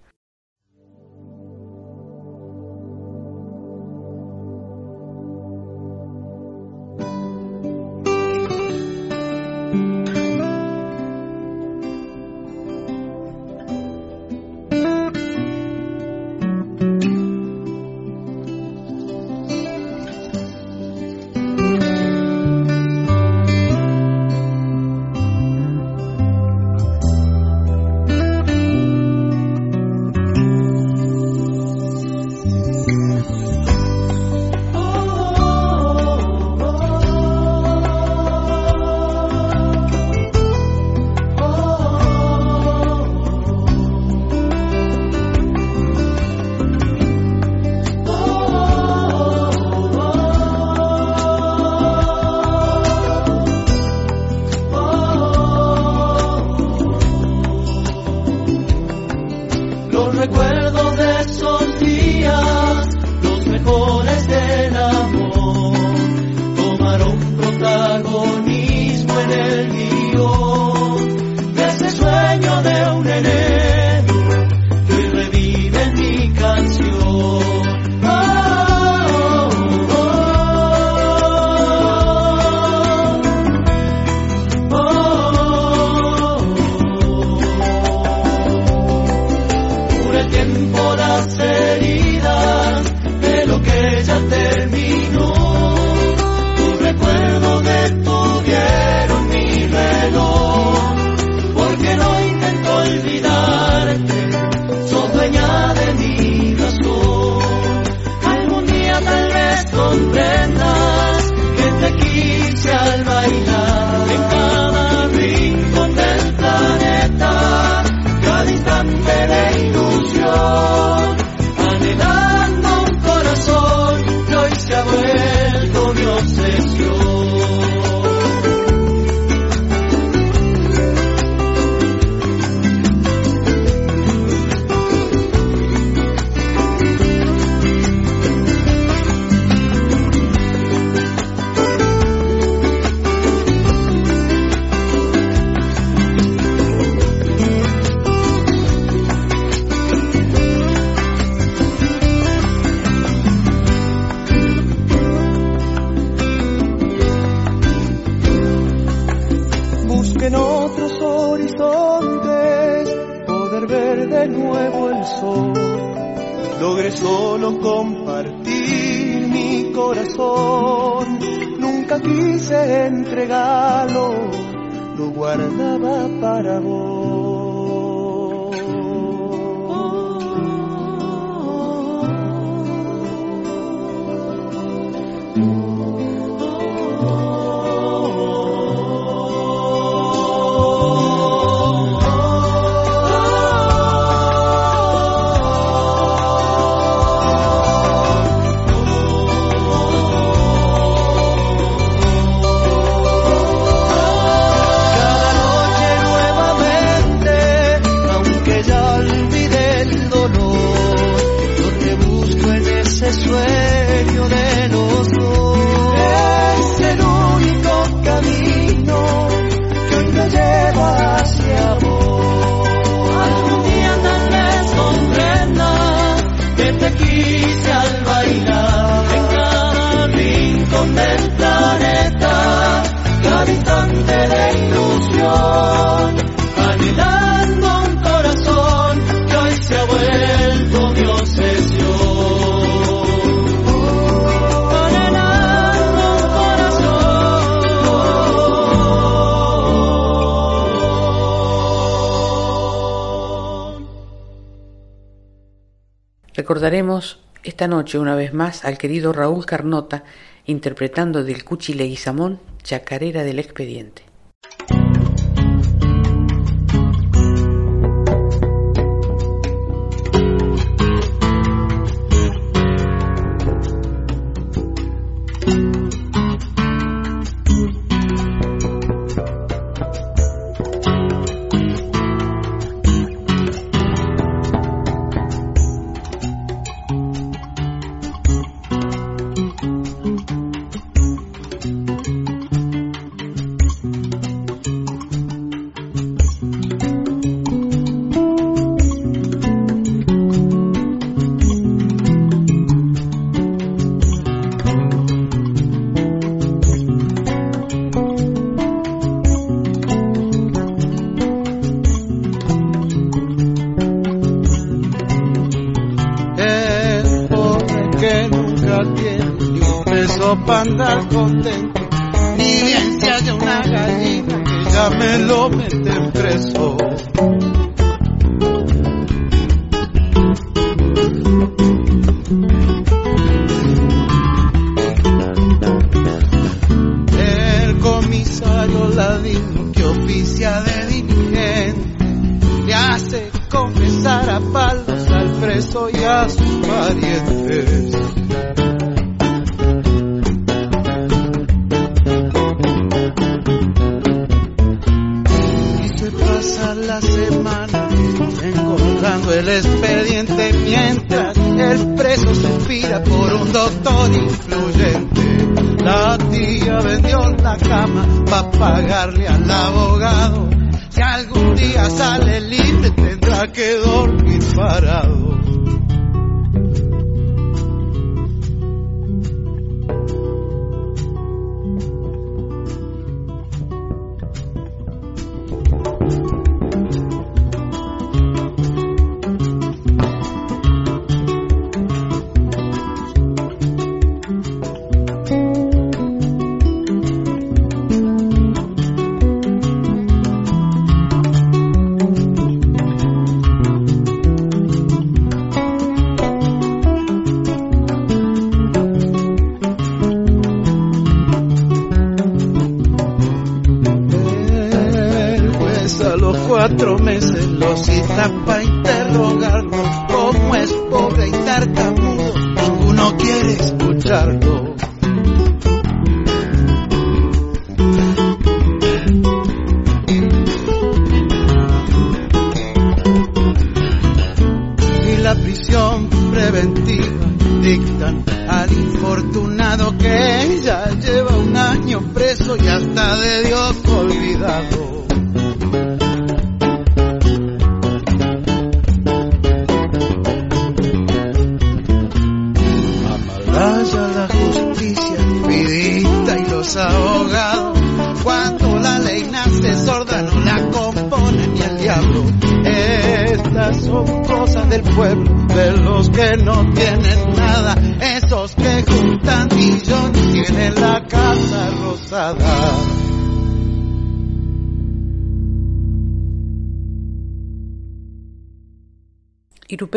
Esta noche una vez más al querido Raúl Carnota interpretando del Cuchi Leguizamón Chacarera del Expediente.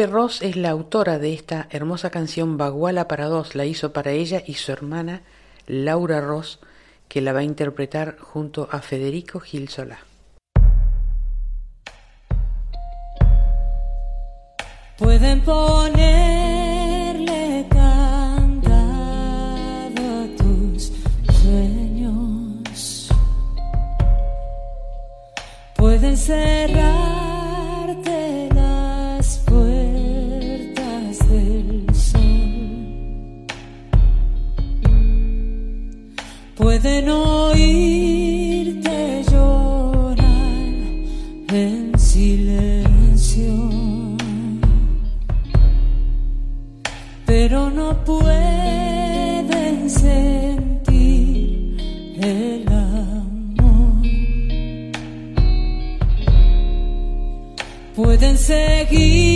Ross es la autora de esta hermosa canción Baguala para dos. La hizo para ella y su hermana Laura Ross, que la va a interpretar junto a Federico Gil Solá. Pueden ponerle candado a tus sueños. Pueden cerrar pueden oírte llorar en silencio, pero no pueden sentir el amor. Pueden seguir.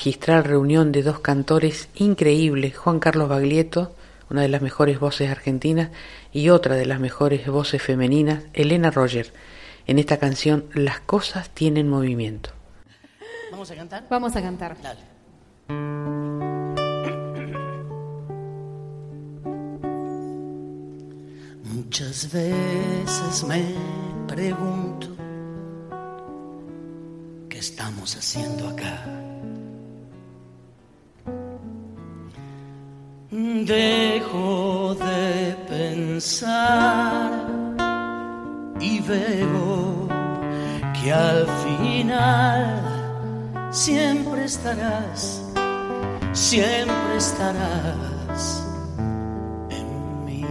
magistral reunión de dos cantores increíbles, Juan Carlos Baglietto, una de las mejores voces argentinas, y otra de las mejores voces femeninas, Elena Roger, en esta canción Las cosas tienen movimiento. ¿Vamos a cantar? Vamos a cantar. Dale. Muchas veces me pregunto qué estamos haciendo acá. Dejo de pensar y veo que al final siempre estarás, siempre estarás. en mí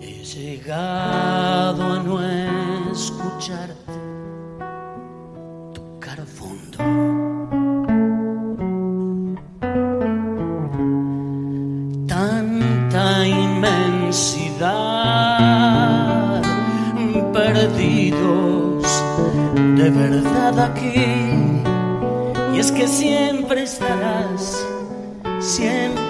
He Llegado a no escuchar Y es que siempre estarás, siempre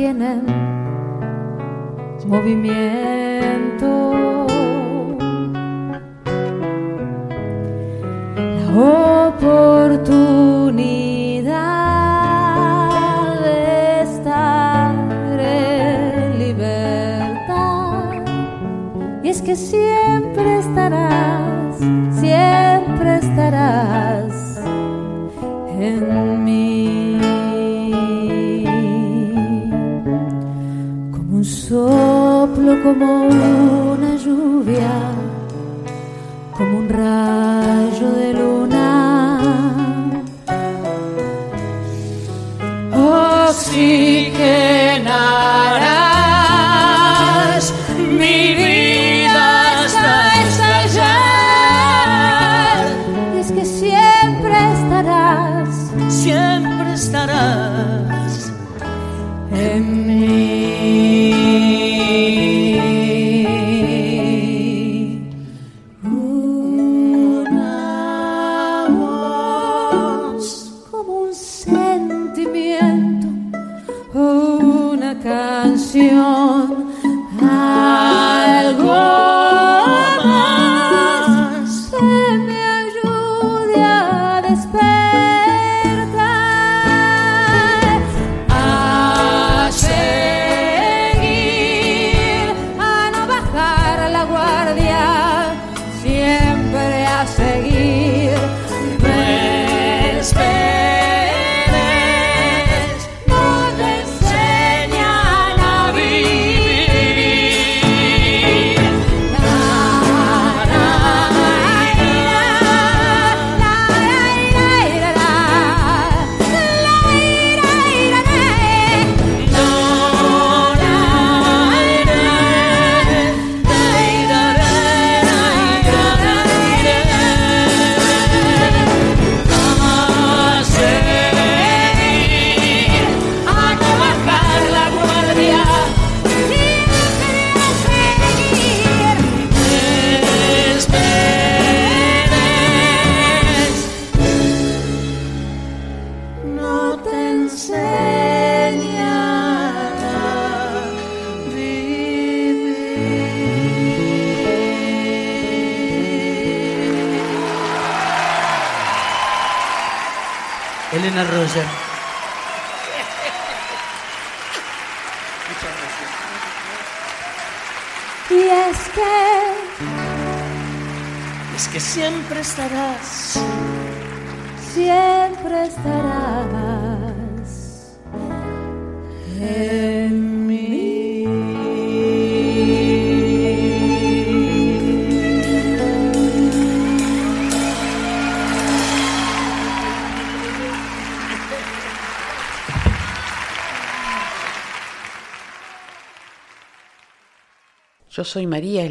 tienen movimiento. como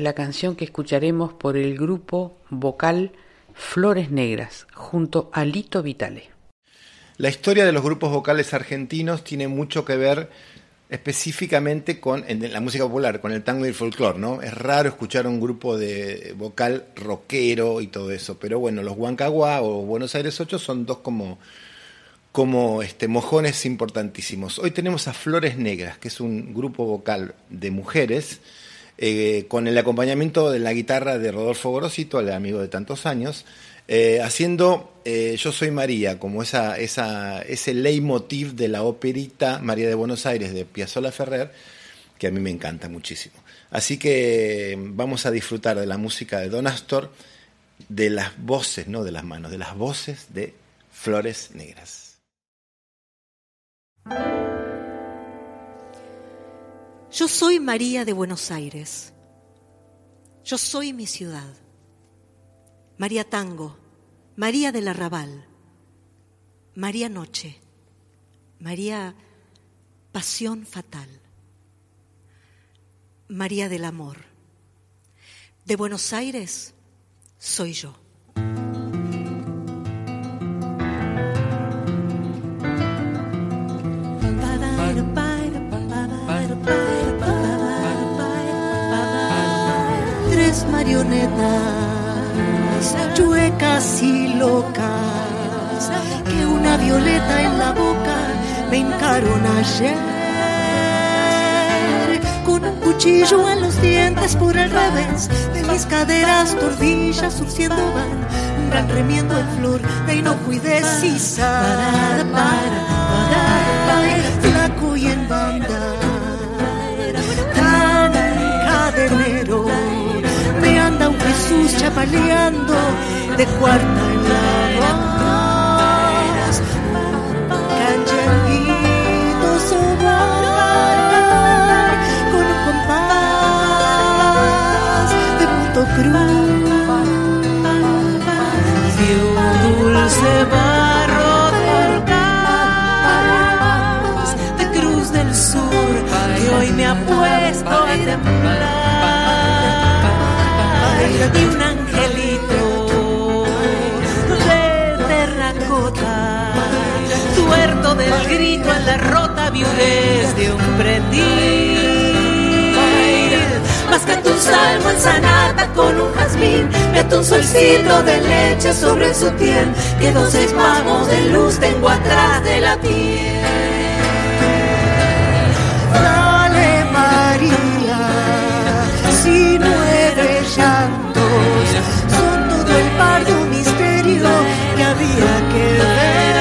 la canción que escucharemos por el grupo vocal Flores Negras, junto a Lito Vitale. La historia de los grupos vocales argentinos tiene mucho que ver específicamente con la música popular, con el tango y el folclore, ¿no? Es raro escuchar un grupo de vocal rockero y todo eso, pero bueno, los Huancaguá o Buenos Aires 8 son dos como como este, mojones importantísimos. Hoy tenemos a Flores Negras, que es un grupo vocal de mujeres, eh, con el acompañamiento de la guitarra de Rodolfo Gorosito, el amigo de tantos años, eh, haciendo eh, Yo Soy María, como esa, ese leitmotiv de la operita María de Buenos Aires de Piazzolla Ferrer, que a mí me encanta muchísimo. Así que vamos a disfrutar de la música de Don Astor, de las voces, no de las manos, de las voces de Flores Negras. Yo soy María de Buenos Aires. Yo soy mi ciudad. María Tango, María del Arrabal, María Noche, María Pasión Fatal, María del Amor. De Buenos Aires soy yo. Marionetas chuecas y locas que una violeta en la boca me hincaron ayer. Con un cuchillo en los dientes por el revés de mis caderas tordillas surciendo van un gran remiendo en flor de inocuidez y sal Jesús chapaleando de cuarta en la voz cancheanguito sobar con un compás de punto cruz. De un dulce barro de Cruz del Sur que hoy me ha puesto a temblar y un angelito de terracota tuerto del grito en la rota viudez de un prendil más que un salmo en sanata con un jazmín meto un solcito de leche sobre su piel que dos espasmos de luz tengo atrás de la piel que había que ver.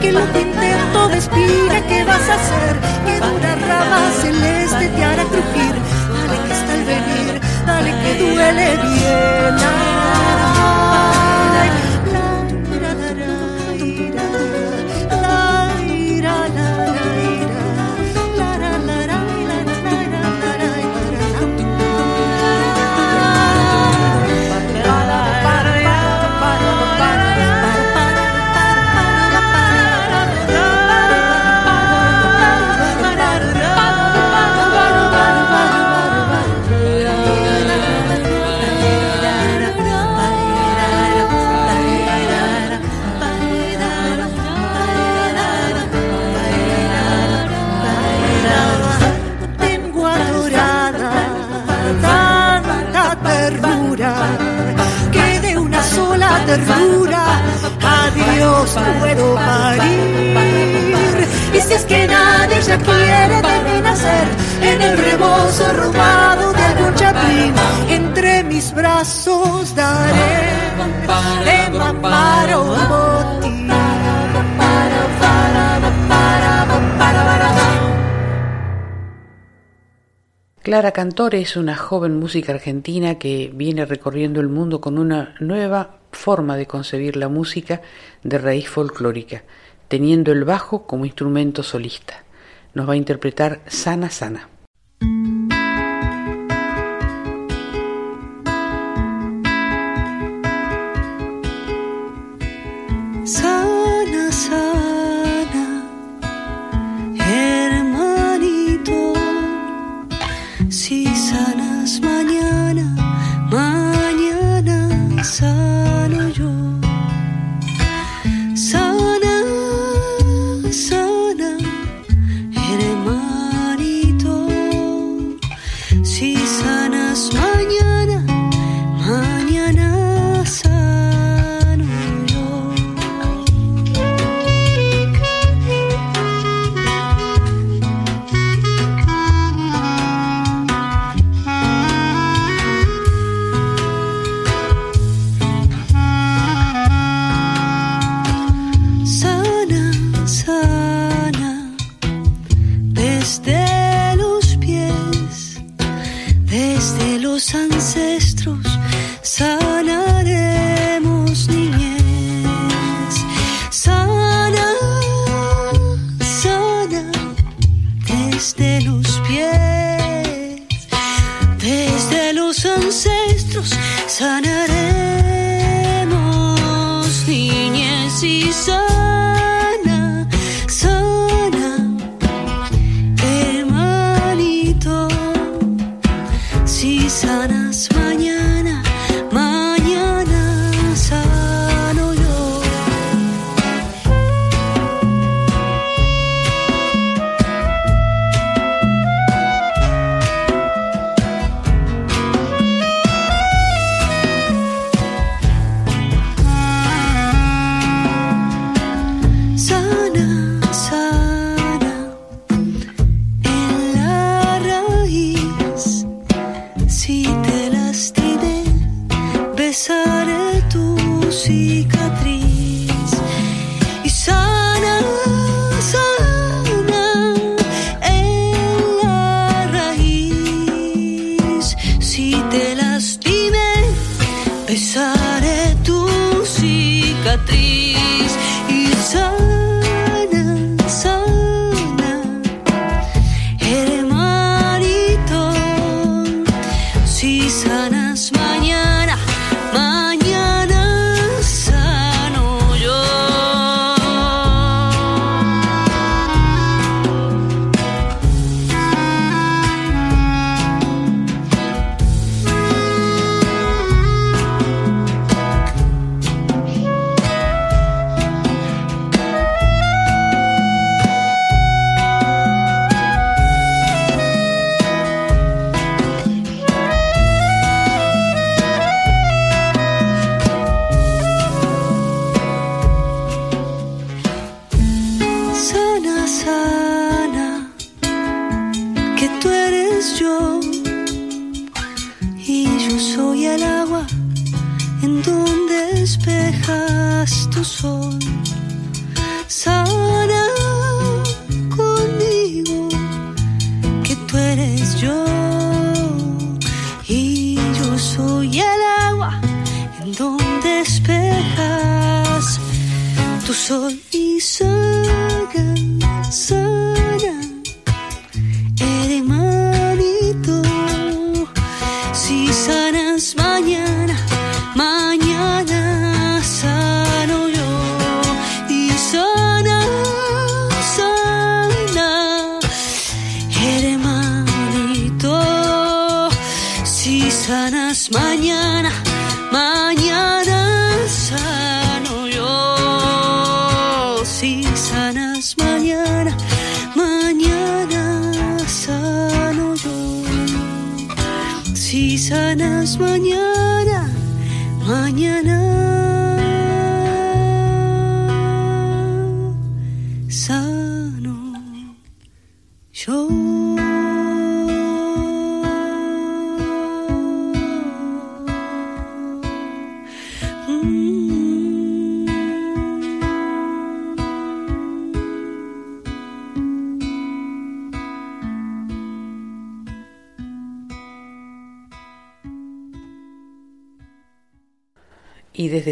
Que lo que intento despira que vas a hacer que una rama celeste te hará crujir. Dale que está el venir dale que duele bien Clara Cantore es una joven música argentina que viene recorriendo el mundo con una nueva forma de concebir la música de raíz folclórica, teniendo el bajo como instrumento solista. Nos va a interpretar Sana. Sana, turn it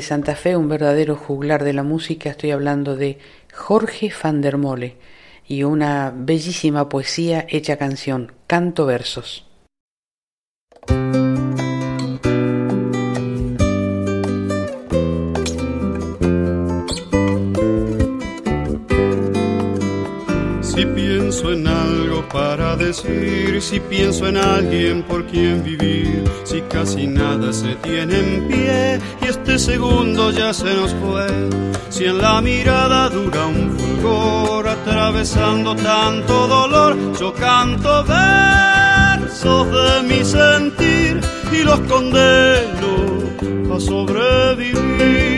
Santa Fe, un verdadero juglar de la música, estoy hablando de Jorge van der Mole y una bellísima poesía hecha canción, canto versos. Pienso en algo para decir, si pienso en alguien por quien vivir, si casi nada se tiene en pie y este segundo ya se nos fue, si en la mirada dura un fulgor atravesando tanto dolor, yo canto versos de mi sentir y los condeno a sobrevivir.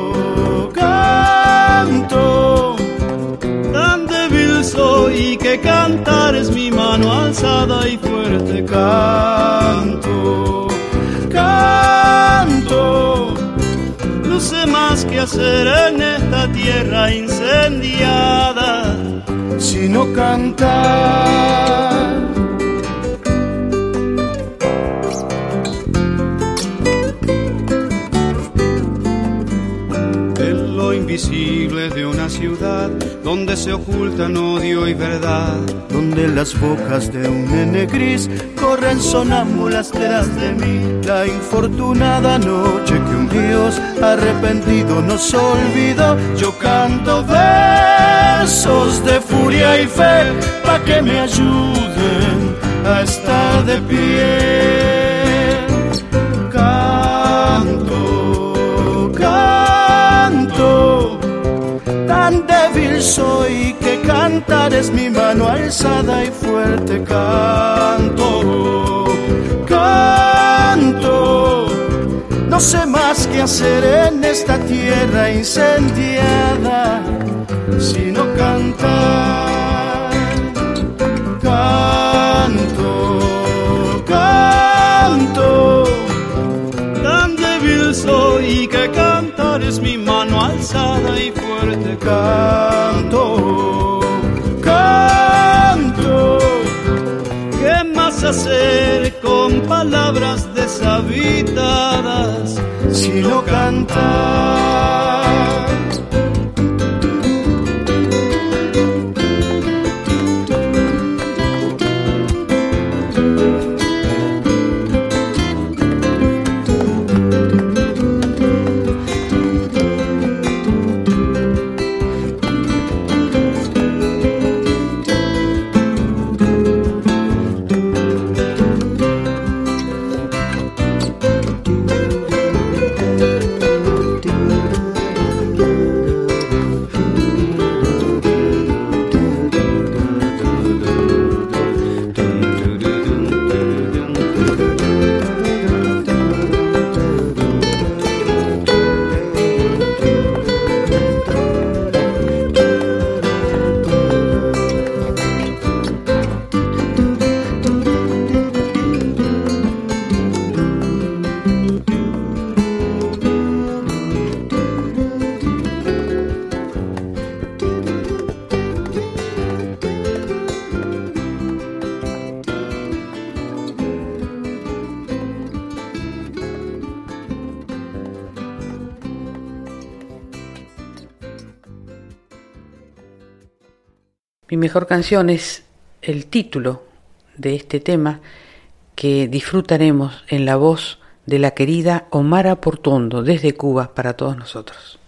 cantar es mi mano alzada y fuerte. Canto, canto. No sé más que hacer en esta tierra incendiada. Sino cantar. En lo invisible de una ciudad donde se ocultan odio y verdad. donde las bocas de un nene gris corren sonámbulas detrás de mí. La infortunada noche que un Dios arrepentido nos olvidó. Yo canto versos de furia y fe pa' que me ayuden a estar de pie. Soy que cantar es mi mano alzada y fuerte canto, canto. No sé más que hacer en esta tierra incendiada, sino cantar, canto, canto. Tan débil soy que cantar es mi mano alzada y fuerte. Canto, canto. ¿Qué más hacer con palabras deshabitadas? Sino cantar. Mejor canción es el título de este tema que disfrutaremos en la voz de la querida Omara Portondo desde Cuba para todos nosotros.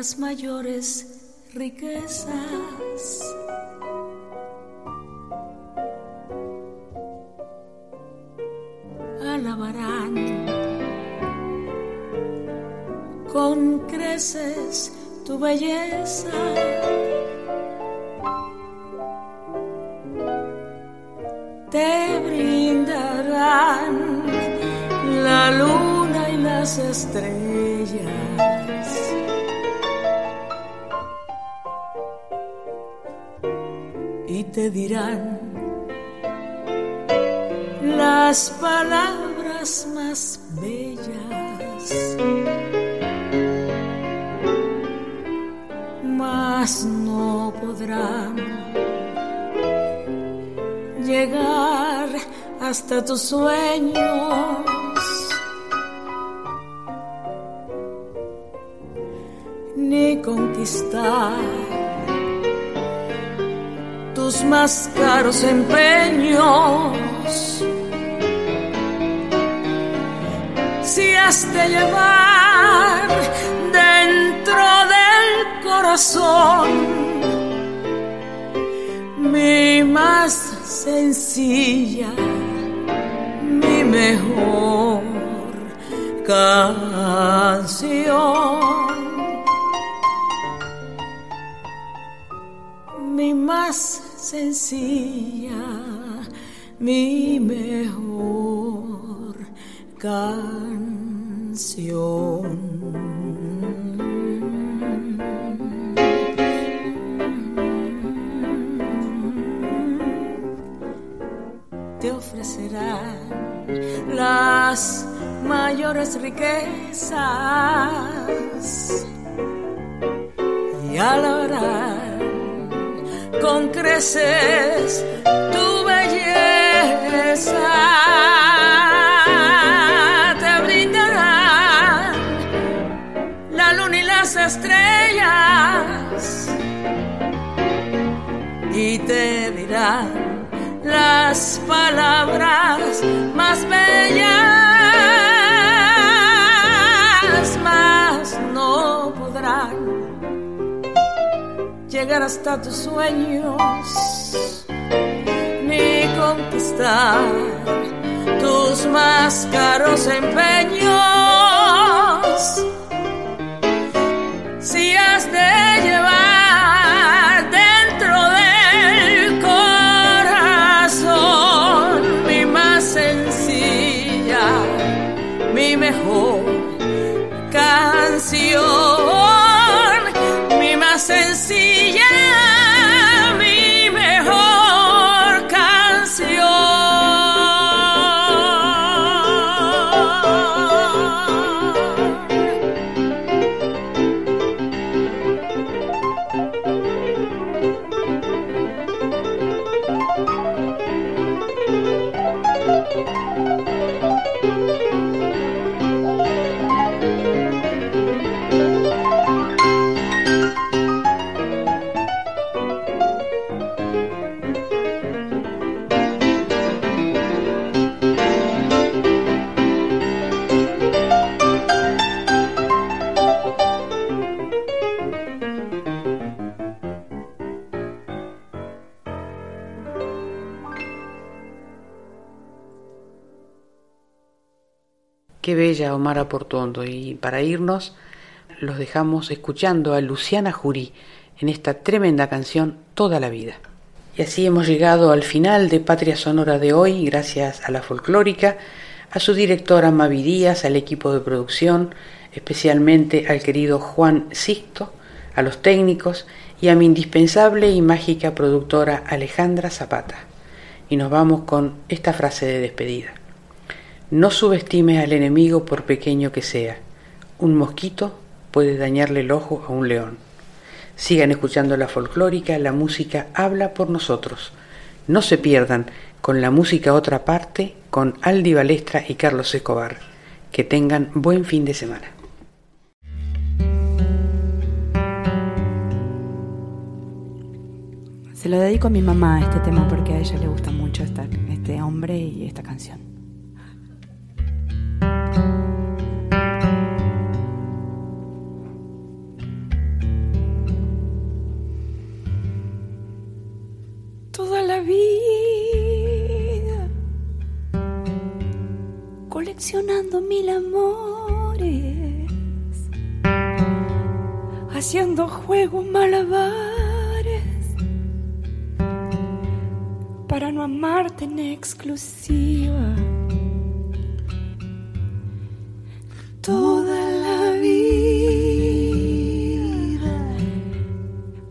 Las mayores riquezas. Alabarán con creces tu belleza. Las estrellas. te dirán las palabras más bellas. Mas no podrán llegar hasta tus sueños. Conquistar más caros empeños. Si has de llevar dentro del corazón mi más sencilla, mi mejor canción. Sencilla, mi mejor canción. Te ofrecerán las mayores riquezas tus sueños, ni conquistar tus más caros empeños. Bella Omar Portondo. Y para irnos, los dejamos escuchando a Luciana Jurí en esta tremenda canción Toda la vida. Y así hemos llegado al final de Patria Sonora de hoy, gracias a la folclórica, a su directora Mavi Díaz, al equipo de producción, especialmente al querido Juan Sisto, a los técnicos y a mi indispensable y mágica productora Alejandra Zapata. Y nos vamos con esta frase de despedida. No subestimes al enemigo por pequeño que sea. Un mosquito puede dañarle el ojo a un león. Sigan escuchando la folclórica, la música habla por nosotros. No se pierdan con la música otra parte con Aldi Balestra y Carlos Escobar. Que tengan buen fin de semana. Se lo dedico a mi mamá este tema porque a ella le gusta mucho este hombre y esta canción. Vida coleccionando mil amores, haciendo juegos malabares para no amarte en exclusiva. Toda la vida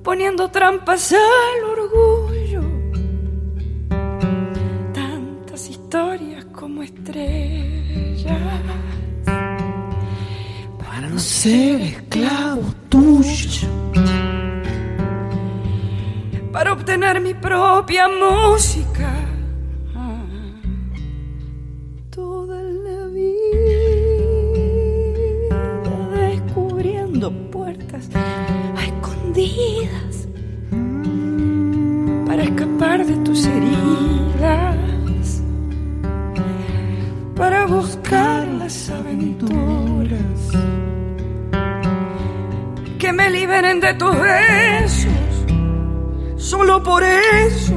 poniendo trampas al orgullo. Historias como estrellas. Para no ser esclavo tuyo. Para obtener mi propia música. Toda la vida descubriendo puertas escondidas. Para escapar de tus heridas, para buscar las aventuras que me liberen de tus besos. Solo por eso,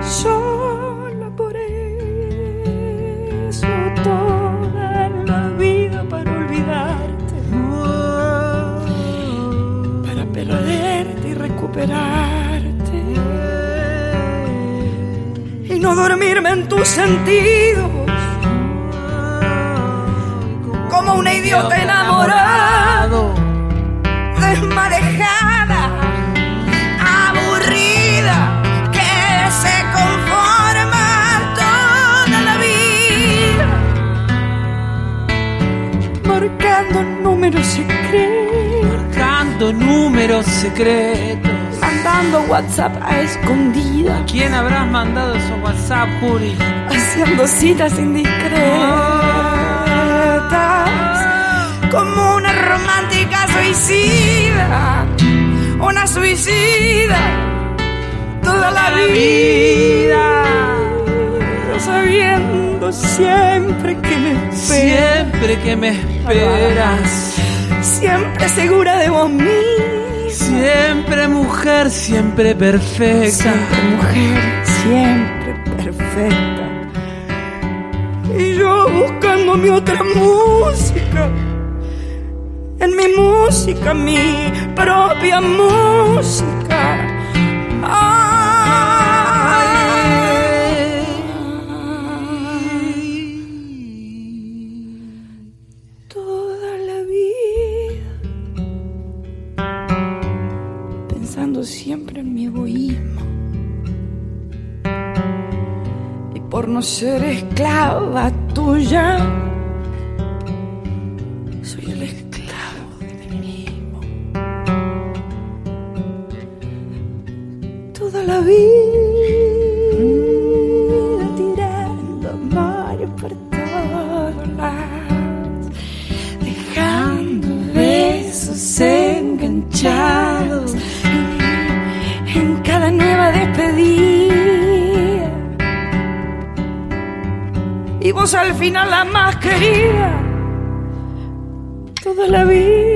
solo por eso, toda la vida para olvidarte, para perderte y recuperarte, y no dormirme en tus sentidos, como una idiota enamorado, desmarejada marcando números secretos. Marcando números secretos. Mandando WhatsApp a escondida. ¿Quién habrás mandado esos WhatsApp, Juri? Haciendo citas indiscretas. Como una romántica suicida. Una suicida. Toda la vida. Sabiendo siempre que me esperas. Siempre que me esperas. Siempre segura de vos misma. Siempre mujer, siempre perfecta. Siempre mujer, siempre perfecta. Y yo buscando mi otra música. En mi música, mi propia música. No ser esclava tuya. Soy el esclavo de mí mismo. Toda la vida tirando amores por todos lados dejando besos enganchados vos al final la más querida. Toda la vida